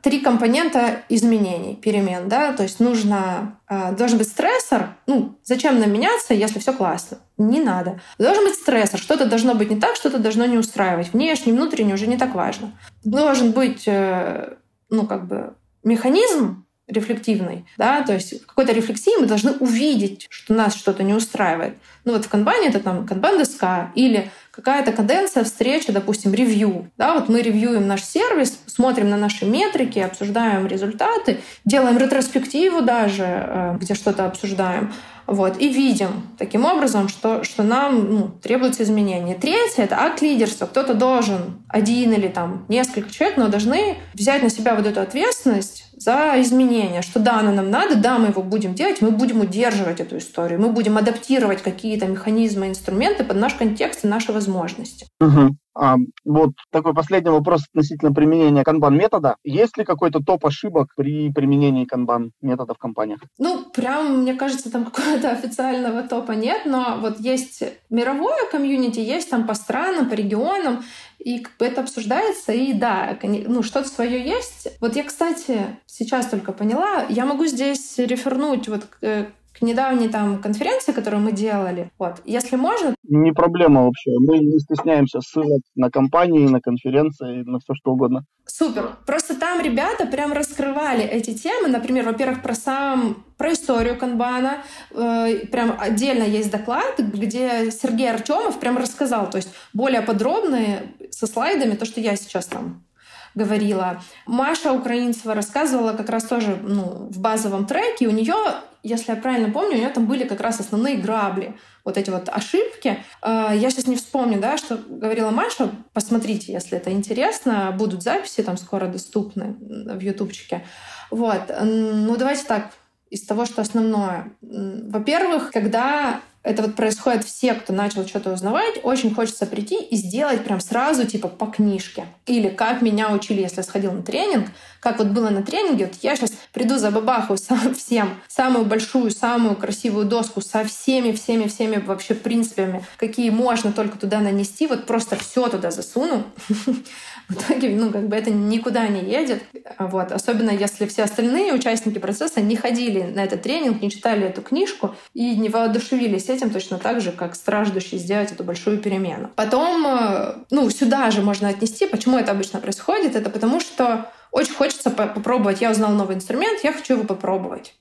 три компонента изменений, перемен, да, то есть нужно, э, должен быть стрессор, ну, зачем нам меняться, если все классно? Не надо. Должен быть стрессор, что-то должно быть не так, что-то должно не устраивать. Внешне, внутренне уже не так важно. Должен быть, э, ну, как бы, механизм рефлективный, да, то есть какой-то рефлексии мы должны увидеть, что нас что-то не устраивает. Ну вот в канбане это там канбан-доска или какая-то каденция встречи, допустим, ревью. Да, вот мы ревьюем наш сервис, смотрим на наши метрики, обсуждаем результаты, делаем ретроспективу даже, э, где что-то обсуждаем. Вот, и видим таким образом, что, что нам ну, требуется изменения. Третье — это акт лидерства. Кто-то должен, один или там несколько человек, но должны взять на себя вот эту ответственность за изменения, что да, оно нам надо, да, мы его будем делать, мы будем удерживать эту историю, мы будем адаптировать какие-то механизмы, инструменты под наш контекст и наши возможности. Угу. А, вот такой последний вопрос относительно применения канбан-метода. Есть ли какой-то топ ошибок при применении канбан-метода в компаниях? Ну, прям, мне кажется, там какого-то официального топа нет, но вот есть мировое комьюнити, есть там по странам, по регионам, и это обсуждается, и да, ну, что-то свое есть. Вот я, кстати, сейчас только поняла, я могу здесь рефернуть вот к к недавней там конференции, которую мы делали. Вот, если можно... Не проблема вообще. Мы не стесняемся ссылок на компании, на конференции, на все что угодно. Супер. Просто там ребята прям раскрывали эти темы. Например, во-первых, про сам про историю канбана. Э, прям отдельно есть доклад, где Сергей Артемов прям рассказал, то есть более подробные со слайдами, то, что я сейчас там говорила. Маша Украинцева рассказывала как раз тоже ну, в базовом треке. У нее, если я правильно помню, у нее там были как раз основные грабли, вот эти вот ошибки. А, я сейчас не вспомню, да, что говорила Маша. Посмотрите, если это интересно. Будут записи там скоро доступны в ютубчике. Вот. Ну, давайте так, из того, что основное. Во-первых, когда это вот происходит все, кто начал что-то узнавать, очень хочется прийти и сделать прям сразу типа по книжке. Или как меня учили, если я сходил на тренинг, как вот было на тренинге, вот я сейчас приду за бабаху сам, всем самую большую, самую красивую доску со всеми, всеми, всеми вообще принципами, какие можно только туда нанести, вот просто все туда засуну. В итоге, ну, как бы это никуда не едет. Вот. Особенно если все остальные участники процесса не ходили на этот тренинг, не читали эту книжку и не воодушевились этим точно так же, как страждущий сделать эту большую перемену. Потом, э, ну, сюда же можно отнести, почему это обычно происходит. Это потому, что очень хочется попробовать. Я узнал новый инструмент, я хочу его попробовать.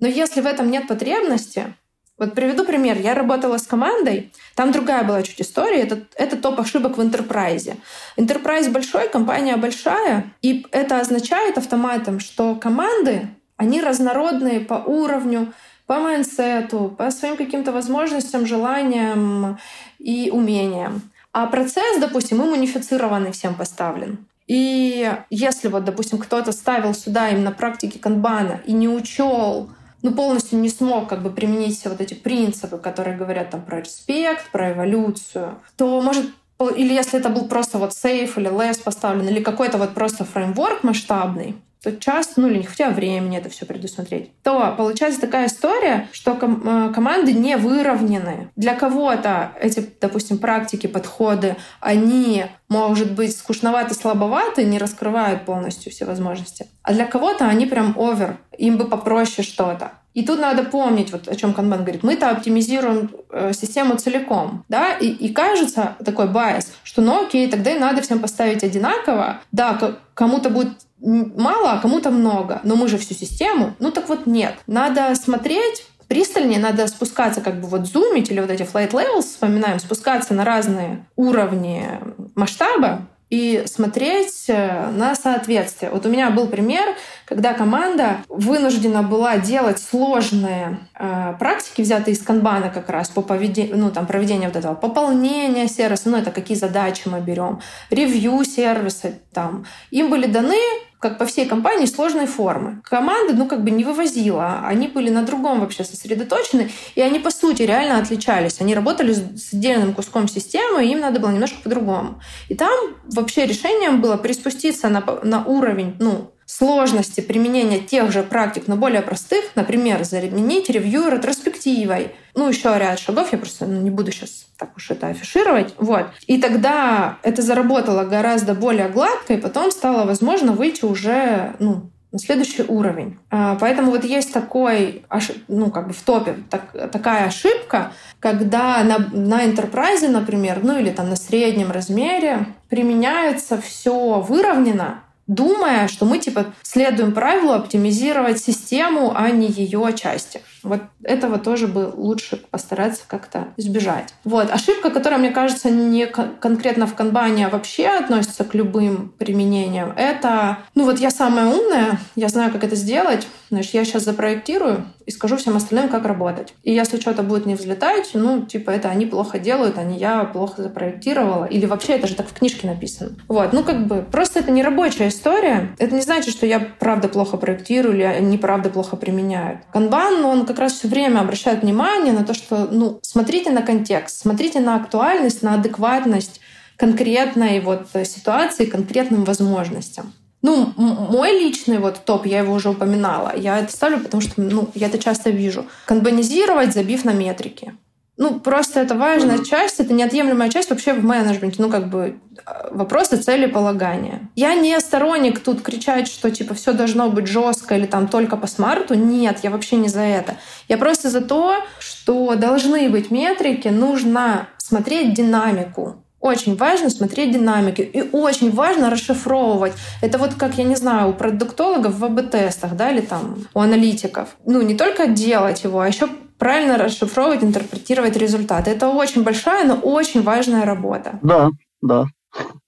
Но если в этом нет потребности, Вот приведу пример. Я работала с командой, там другая была чуть история. Это, это топ ошибок в интерпрайзе. Enterprise большой, компания большая, и это означает автоматом, что команды, они разнородные по уровню, по майнсету, по своим каким-то возможностям, желаниям и умениям. А процесс, допустим, им унифицированный всем поставлен. И если вот, допустим, кто-то ставил сюда именно практики канбана и не учел ну, полностью не смог как бы применить все вот эти принципы, которые говорят там про респект, про эволюцию, то может или если это был просто вот сейф или LeSS поставлен, или какой-то вот просто фреймворк масштабный, то часто, ну или не хватило времени это все предусмотреть, то получается такая история, что ком- э, команды не выровнены. Для кого-то эти, допустим, практики, подходы, они, может быть, скучноваты, слабоваты, не раскрывают полностью все возможности. А для кого-то они прям over, им бы попроще что-то. И тут надо помнить, вот о чем Канбан говорит, мы-то оптимизируем э, систему целиком, да, и, и кажется такой bias, что ну окей, тогда и надо всем поставить одинаково, да, кому-то будет мало, а кому-то много. Но мы же всю систему. Ну так вот нет. Надо смотреть пристальнее, надо спускаться, как бы вот зумить или вот эти flight levels, вспоминаем, спускаться на разные уровни масштаба, и смотреть э, на соответствие. Вот у меня был пример, когда команда вынуждена была делать сложные э, практики, взятые из канбана как раз по поведению, ну, там, проведения вот этого пополнения сервиса, ну, это какие задачи мы берем, ревью сервиса, там. Им были даны как по всей компании, сложной формы. Команда, ну, как бы не вывозила. Они были на другом вообще сосредоточены, и они, по сути, реально отличались. Они работали с отдельным куском системы, и им надо было немножко по-другому. И там вообще решением было приспуститься на, на уровень, ну, сложности применения тех же практик, но более простых, например, заменить ревью ретроспективой. Ну, еще ряд шагов, я просто ну, не буду сейчас так уж это афишировать. Вот. И тогда это заработало гораздо более гладко, и потом стало возможно выйти уже ну, на следующий уровень. А, поэтому вот есть такой, ну, как бы в топе так, такая ошибка, когда на, на enterprise, например, ну или там на среднем размере применяется все выровнено, думая, что мы типа следуем правилу оптимизировать систему, а не ее части. Вот этого тоже бы лучше постараться как-то избежать. Вот. Ошибка, которая, мне кажется, не конкретно в канбане, а вообще относится к любым применениям, это, ну вот я самая умная, я знаю, как это сделать, значит, я сейчас запроектирую и скажу всем остальным, как работать. И если что-то будет не взлетать, ну, типа, это они плохо делают, а не я плохо запроектировала. Или вообще это же так в книжке написано. Вот, ну, как бы, просто это не рабочая история. Это не значит, что я правда плохо проектирую или они правда плохо применяют. Канбан, он как раз все время обращает внимание на то, что, ну, смотрите на контекст, смотрите на актуальность, на адекватность конкретной вот ситуации, конкретным возможностям. Ну, мой личный вот топ, я его уже упоминала. Я это ставлю, потому что ну, я это часто вижу. Канбанизировать, забив на метрики. Ну, просто это важная mm-hmm. часть, это неотъемлемая часть вообще в менеджменте, ну, как бы а, вопросы целеполагания. Я не сторонник тут кричать, что типа все должно быть жестко или там только по смарту. Нет, я вообще не за это. Я просто за то, что должны быть метрики, нужно смотреть динамику. Очень важно смотреть динамики и очень важно расшифровывать. Это вот как, я не знаю, у продуктологов в АБ-тестах, да, или там у аналитиков. Ну, не только делать его, а еще правильно расшифровывать, интерпретировать результаты. Это очень большая, но очень важная работа. Да, да.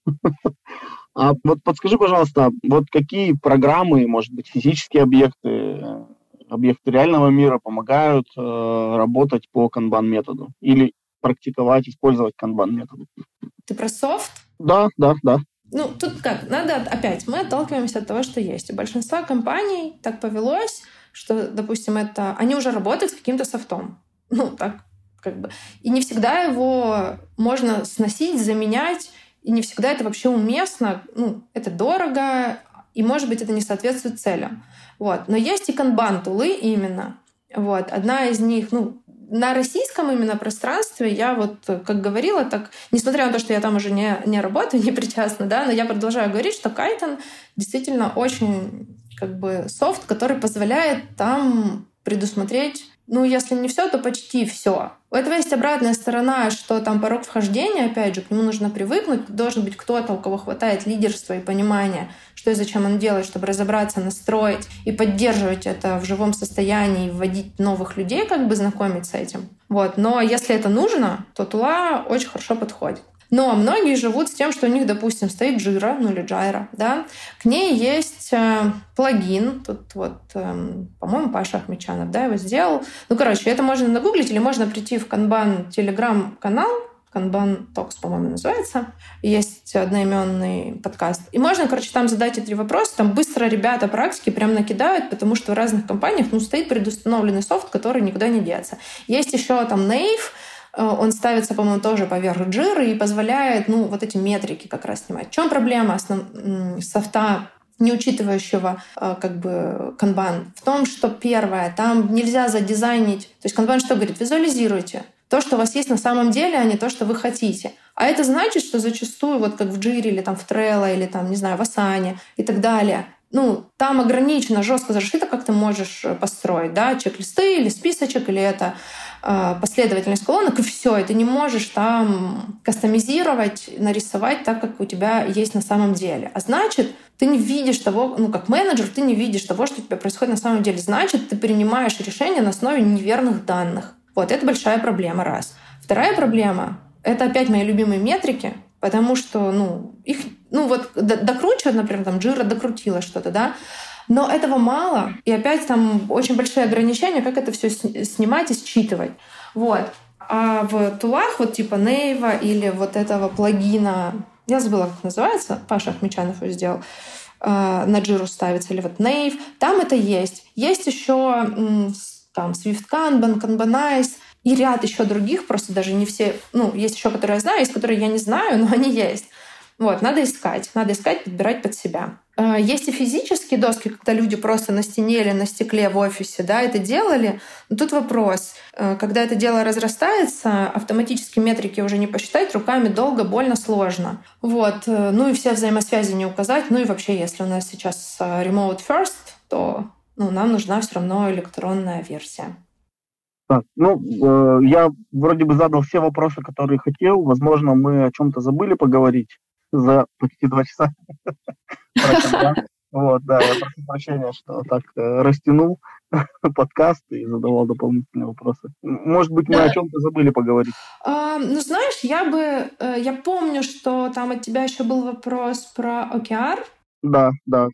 А вот подскажи, пожалуйста, вот какие программы, может быть, физические объекты, объекты реального мира помогают э, работать по канбан-методу? Или практиковать, использовать канбан-методы? Ты про софт? Да, да, да. Ну, тут как, надо опять, мы отталкиваемся от того, что есть. У большинства компаний так повелось, что, допустим, это они уже работают с каким-то софтом. Ну, так как бы. И не всегда его можно сносить, заменять, и не всегда это вообще уместно. Ну, это дорого, и, может быть, это не соответствует целям. Вот. Но есть и канбан-тулы именно. Вот. Одна из них, ну, на российском именно пространстве я вот, как говорила, так, несмотря на то, что я там уже не, не работаю, не причастна, да, но я продолжаю говорить, что Кайтон действительно очень как бы софт, который позволяет там предусмотреть ну, если не все, то почти все. У этого есть обратная сторона, что там порог вхождения, опять же, к нему нужно привыкнуть. Должен быть кто-то, у кого хватает лидерства и понимания, что и зачем он делает, чтобы разобраться, настроить и поддерживать это в живом состоянии, вводить новых людей, как бы знакомить с этим. Вот. Но если это нужно, то Тула очень хорошо подходит. Но многие живут с тем, что у них, допустим, стоит Jira, ну или Jira, да, к ней есть э, плагин, тут вот, э, по-моему, Паша Ахмечанов, да, его сделал. Ну, короче, это можно нагуглить или можно прийти в Kanban телеграм-канал, Kanban Talks, по-моему, называется. Есть одноименный подкаст. И можно, короче, там задать эти три вопроса. Там быстро ребята практики прям накидают, потому что в разных компаниях ну, стоит предустановленный софт, который никуда не деться. Есть еще там Nave, Э, он ставится, по-моему, тоже поверх джира и позволяет, ну, вот эти метрики как раз снимать. В чем проблема основ... софта не учитывающего э, как бы канбан, в том, что первое, там нельзя задизайнить, то есть канбан что говорит, визуализируйте. То, что у вас есть на самом деле, а не то, что вы хотите. А это значит, что зачастую, вот как в Джире или там в Trello или там, не знаю, в Асане и так далее, ну, там ограничено, жестко зашито, как ты можешь построить, да, чек-листы или списочек, или это. Э, последовательность колонок, и все, и ты не можешь там кастомизировать, нарисовать так, как у тебя есть на самом деле. А значит, ты не видишь того, ну, как менеджер, ты не видишь того, что у тебя происходит на самом деле. Значит, ты принимаешь решения на основе неверных данных. Вот это большая проблема, раз. Вторая проблема — это опять мои любимые метрики, потому что, ну, их, ну, вот докручивать, например, там, Джира докрутила что-то, да, но этого мало, и опять там очень большие ограничения, как это все снимать и считывать. Вот. А в тулах, вот типа Нейва или вот этого плагина, я забыла, как называется, Паша Ахмечанов его сделал, э, на джиру ставится, или вот Нейв, там это есть. Есть еще там Swift Kanban, Kanbanize и ряд еще других, просто даже не все, ну, есть еще, которые я знаю, есть, которые я не знаю, но они есть. Вот, надо искать, надо искать, подбирать под себя. А, есть и физические доски, когда люди просто на стене или на стекле в офисе да, это делали. Но тут вопрос. А, когда это дело разрастается, автоматически метрики уже не посчитать, руками долго, больно, сложно. Вот. Э, ну и все взаимосвязи не указать. Ну и вообще, если у нас сейчас remote first, то ну, нам нужна все равно электронная версия. Так, ну, э, я вроде бы задал все вопросы, которые хотел. Возможно, мы о чем-то забыли поговорить за почти два часа. Вот, да, я прошу прощения, что так э, растянул подкаст и задавал дополнительные вопросы. Может быть, мы о чем-то забыли поговорить. А, ну, знаешь, я бы... Э, я помню, что там от тебя еще был вопрос про OKR. Да, да.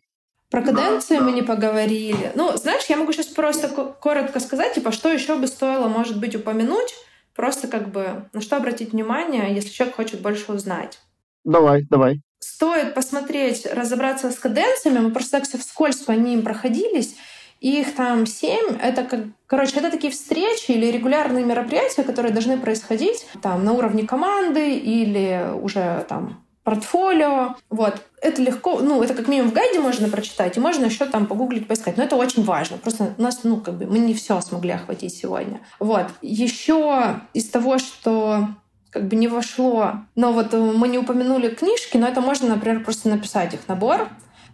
Про каденцию да, мы да. не поговорили. Ну, знаешь, я могу сейчас просто коротко сказать, типа, что еще бы стоило, может быть, упомянуть, просто как бы на что обратить внимание, если человек хочет больше узнать. Давай, давай. Стоит посмотреть, разобраться с каденциями. Мы просто так все вскользь по ним проходились. Их там семь. Это, как, короче, это такие встречи или регулярные мероприятия, которые должны происходить там на уровне команды или уже там портфолио. Вот. Это легко, ну, это как минимум в гайде можно прочитать, и можно еще там погуглить, поискать. Но это очень важно. Просто у нас, ну, как бы мы не все смогли охватить сегодня. Вот. Еще из того, что как бы не вошло. Но вот э, мы не упомянули книжки, но это можно, например, просто написать их набор.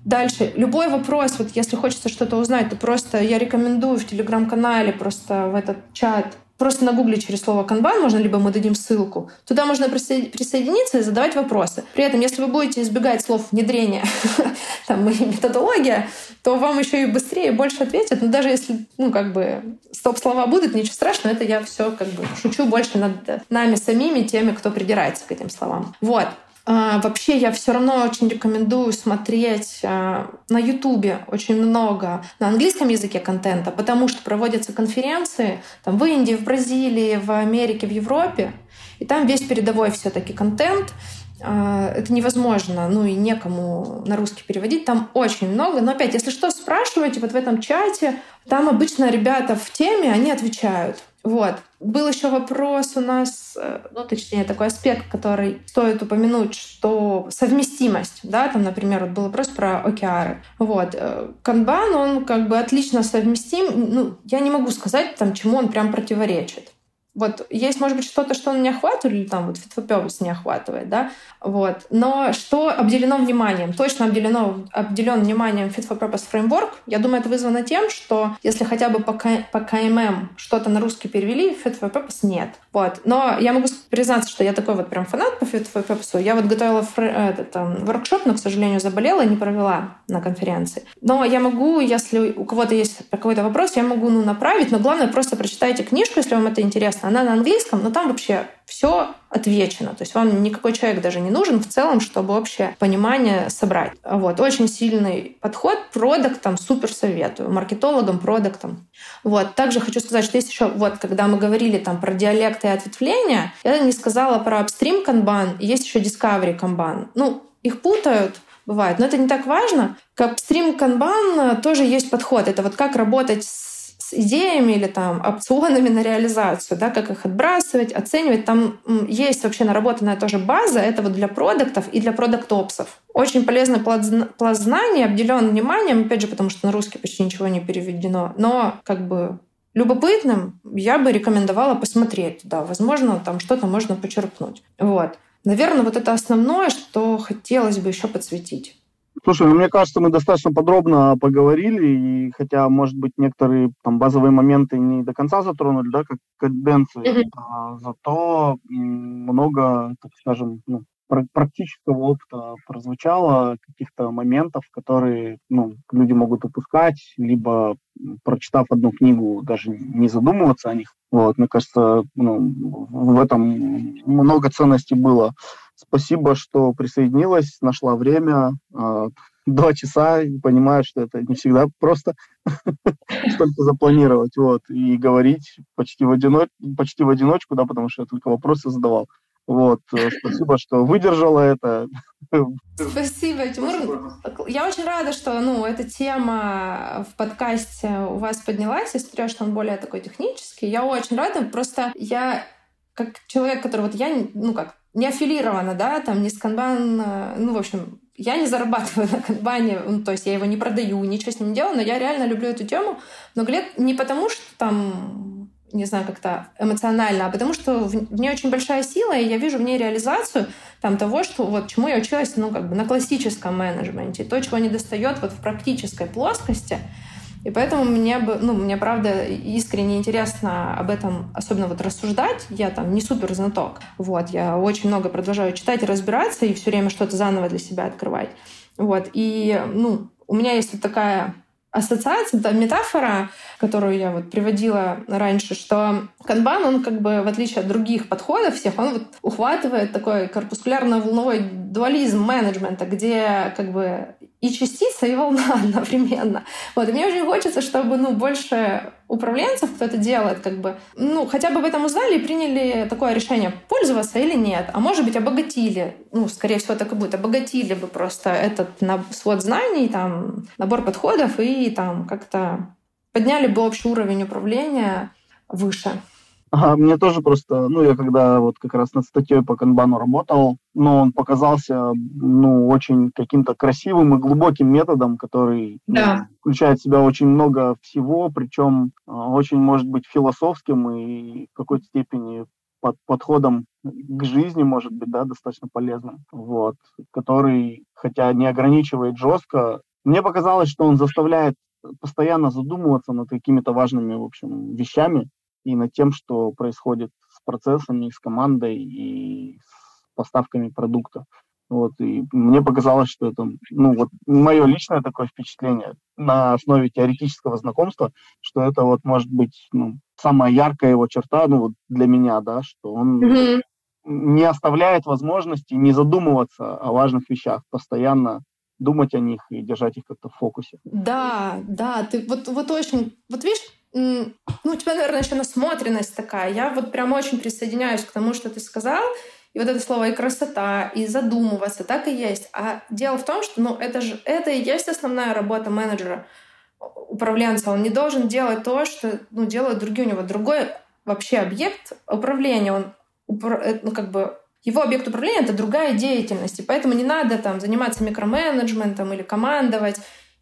Дальше, любой вопрос, вот если хочется что-то узнать, то просто я рекомендую в телеграм-канале просто в этот чат просто нагуглить через слово канбан, можно, либо мы дадим ссылку. Туда можно присоединиться и задавать вопросы. При этом, если вы будете избегать слов внедрения там, и методология, то вам еще и быстрее и больше ответят. Но даже если, ну, как бы, стоп-слова будут, ничего страшного, это я все как бы шучу больше над нами самими, теми, кто придирается к этим словам. Вот. А, вообще я все равно очень рекомендую смотреть а, на Ютубе очень много на английском языке контента, потому что проводятся конференции там, в Индии, в Бразилии, в Америке, в Европе, и там весь передовой все-таки контент. А, это невозможно, ну и некому на русский переводить. Там очень много. Но опять, если что, спрашивайте вот в этом чате. Там обычно ребята в теме, они отвечают. Вот. Был еще вопрос у нас, э, ну, точнее, такой аспект, который стоит упомянуть, что совместимость, да, там, например, вот был вопрос про океары. Вот. Э, канбан, он как бы отлично совместим. Ну, я не могу сказать, там, чему он прям противоречит. Вот есть, может быть, что-то, что он не охватывает, или там вот purpose не охватывает, да, вот. Но что обделено вниманием? Точно обделено, обделен вниманием fit for framework. Я думаю, это вызвано тем, что если хотя бы по, по КММ что-то на русский перевели, fit нет. Вот. Но я могу признаться, что я такой вот прям фанат по fit. Я вот готовила этот там, воркшоп, но, к сожалению, заболела и не провела на конференции. Но я могу, если у кого-то есть какой-то вопрос, я могу ну, направить, но главное просто прочитайте книжку, если вам это интересно. Она на английском, но там вообще все отвечено. То есть вам никакой человек даже не нужен в целом, чтобы общее понимание собрать. Вот. Очень сильный подход. Продуктам супер советую. Маркетологам, продуктам. Вот. Также хочу сказать, что есть еще, вот, когда мы говорили там про диалекты и ответвления, я не сказала про upstream канбан, есть еще discovery канбан. Ну, их путают, бывает. Но это не так важно. К upstream канбан тоже есть подход. Это вот как работать с идеями или там опционами на реализацию, да, как их отбрасывать, оценивать. Там есть вообще наработанная тоже база, это вот для продуктов и для продукт-опсов. Очень полезный пласт знаний, обделен вниманием, опять же, потому что на русский почти ничего не переведено, но как бы любопытным я бы рекомендовала посмотреть туда. Возможно, там что-то можно почерпнуть. Вот. Наверное, вот это основное, что хотелось бы еще подсветить. Слушай, ну, мне кажется, мы достаточно подробно поговорили, и хотя, может быть, некоторые там базовые моменты не до конца затронули, да, как каденции, mm-hmm. а, зато много, так скажем, ну, практического опыта прозвучало, каких-то моментов, которые ну, люди могут упускать, либо прочитав одну книгу, даже не задумываться о них. Вот, мне кажется, ну, в этом много ценностей было. Спасибо, что присоединилась, нашла время. А, два часа, понимаю, что это не всегда просто столько запланировать, вот, и говорить почти в, одиноч... почти в одиночку, да, потому что я только вопросы задавал. Вот, э, спасибо, что выдержала это. Спасибо, Тимур. Я очень рада, что ну, эта тема в подкасте у вас поднялась, если что он более такой технический. Я очень рада, просто я как человек, который вот я, ну как, не аффилирована, да, там, не с канбан, э, ну, в общем, я не зарабатываю на канбане, ну, то есть я его не продаю, ничего с ним не делаю, но я реально люблю эту тему. Много лет не потому, что там, не знаю, как-то эмоционально, а потому что в ней очень большая сила, и я вижу в ней реализацию там того, что вот чему я училась, ну, как бы на классическом менеджменте, то, чего не достает вот в практической плоскости — и поэтому мне бы, ну, мне правда искренне интересно об этом, особенно вот рассуждать. Я там не супер знаток. Вот, я очень много продолжаю читать и разбираться, и все время что-то заново для себя открывать. Вот, и, ну, у меня есть вот такая ассоциация, да, метафора, которую я вот приводила раньше, что канбан, он как бы, в отличие от других подходов всех, он вот ухватывает такой корпускулярно-волновой дуализм менеджмента, где как бы и частица, и волна одновременно. Вот. И мне очень хочется, чтобы ну, больше управленцев, кто это делает, как бы, ну, хотя бы об этом узнали и приняли такое решение, пользоваться или нет. А может быть, обогатили, ну, скорее всего, так и будет, обогатили бы просто этот свод знаний, там, набор подходов и там как-то подняли бы общий уровень управления выше. Ага, мне тоже просто, ну, я когда вот как раз над статьей по канбану работал, ну, он показался, ну, очень каким-то красивым и глубоким методом, который ну, да. ну, включает в себя очень много всего, причем э, очень может быть философским и в какой-то степени под подходом к жизни, может быть, да, достаточно полезным, вот, который, хотя не ограничивает жестко, мне показалось, что он заставляет постоянно задумываться над какими-то важными, в общем, вещами, и над тем, что происходит с процессами, с командой и с поставками продукта. Вот, и мне показалось, что это, ну, вот мое личное такое впечатление на основе теоретического знакомства, что это вот может быть, ну, самая яркая его черта, ну, вот для меня, да, что он mm-hmm. не оставляет возможности не задумываться о важных вещах, постоянно думать о них и держать их как-то в фокусе. Да, да, ты вот, вот очень, вот видишь, ну, у тебя, наверное, еще насмотренность такая. Я вот прям очень присоединяюсь к тому, что ты сказал. И вот это слово и красота, и задумываться, так и есть. А дело в том, что ну, это же это и есть основная работа менеджера, управленца. Он не должен делать то, что ну, делают другие. У него другой вообще объект управления. Он, э, ну, как бы, его объект управления — это другая деятельность. И поэтому не надо там заниматься микроменеджментом или командовать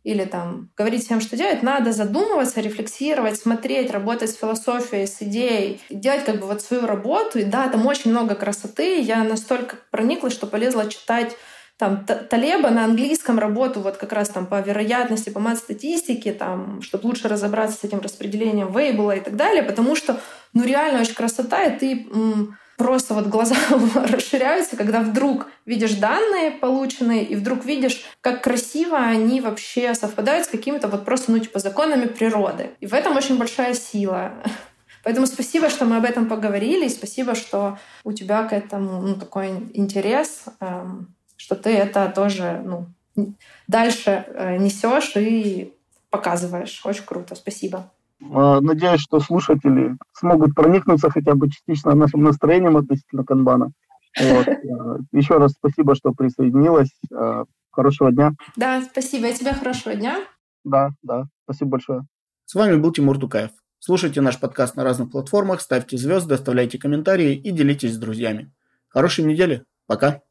или там говорить всем, что делать, надо задумываться, рефлексировать, смотреть, работать с философией, с идеей, делать как бы вот свою работу. И да, там очень много красоты. Я настолько прониклась, что полезла читать там Талеба на английском работу вот как раз там по вероятности, по мат-статистике, там, чтобы лучше разобраться с этим распределением Вейбла и так далее, потому что ну реально очень красота, и ты просто вот глаза расширяются, когда вдруг видишь данные полученные, и вдруг видишь, как красиво они вообще совпадают с какими-то вот просто, ну, типа, законами природы. И в этом очень большая сила. Поэтому спасибо, что мы об этом поговорили, и спасибо, что у тебя к этому ну, такой интерес, эм, что ты это тоже ну, дальше э, несешь и показываешь. Очень круто. Спасибо. А, надеюсь, что слушатели смогут проникнуться хотя бы частично нашим настроением относительно канбана. Вот. Э, Еще раз спасибо, что присоединилась. Э, хорошего дня. Да, спасибо. И тебе хорошего дня. Да, да. Спасибо большое. С вами был Тимур Тукаев. Слушайте наш подкаст на разных платформах, ставьте звезды, оставляйте комментарии и делитесь с друзьями. Хорошей недели. Пока.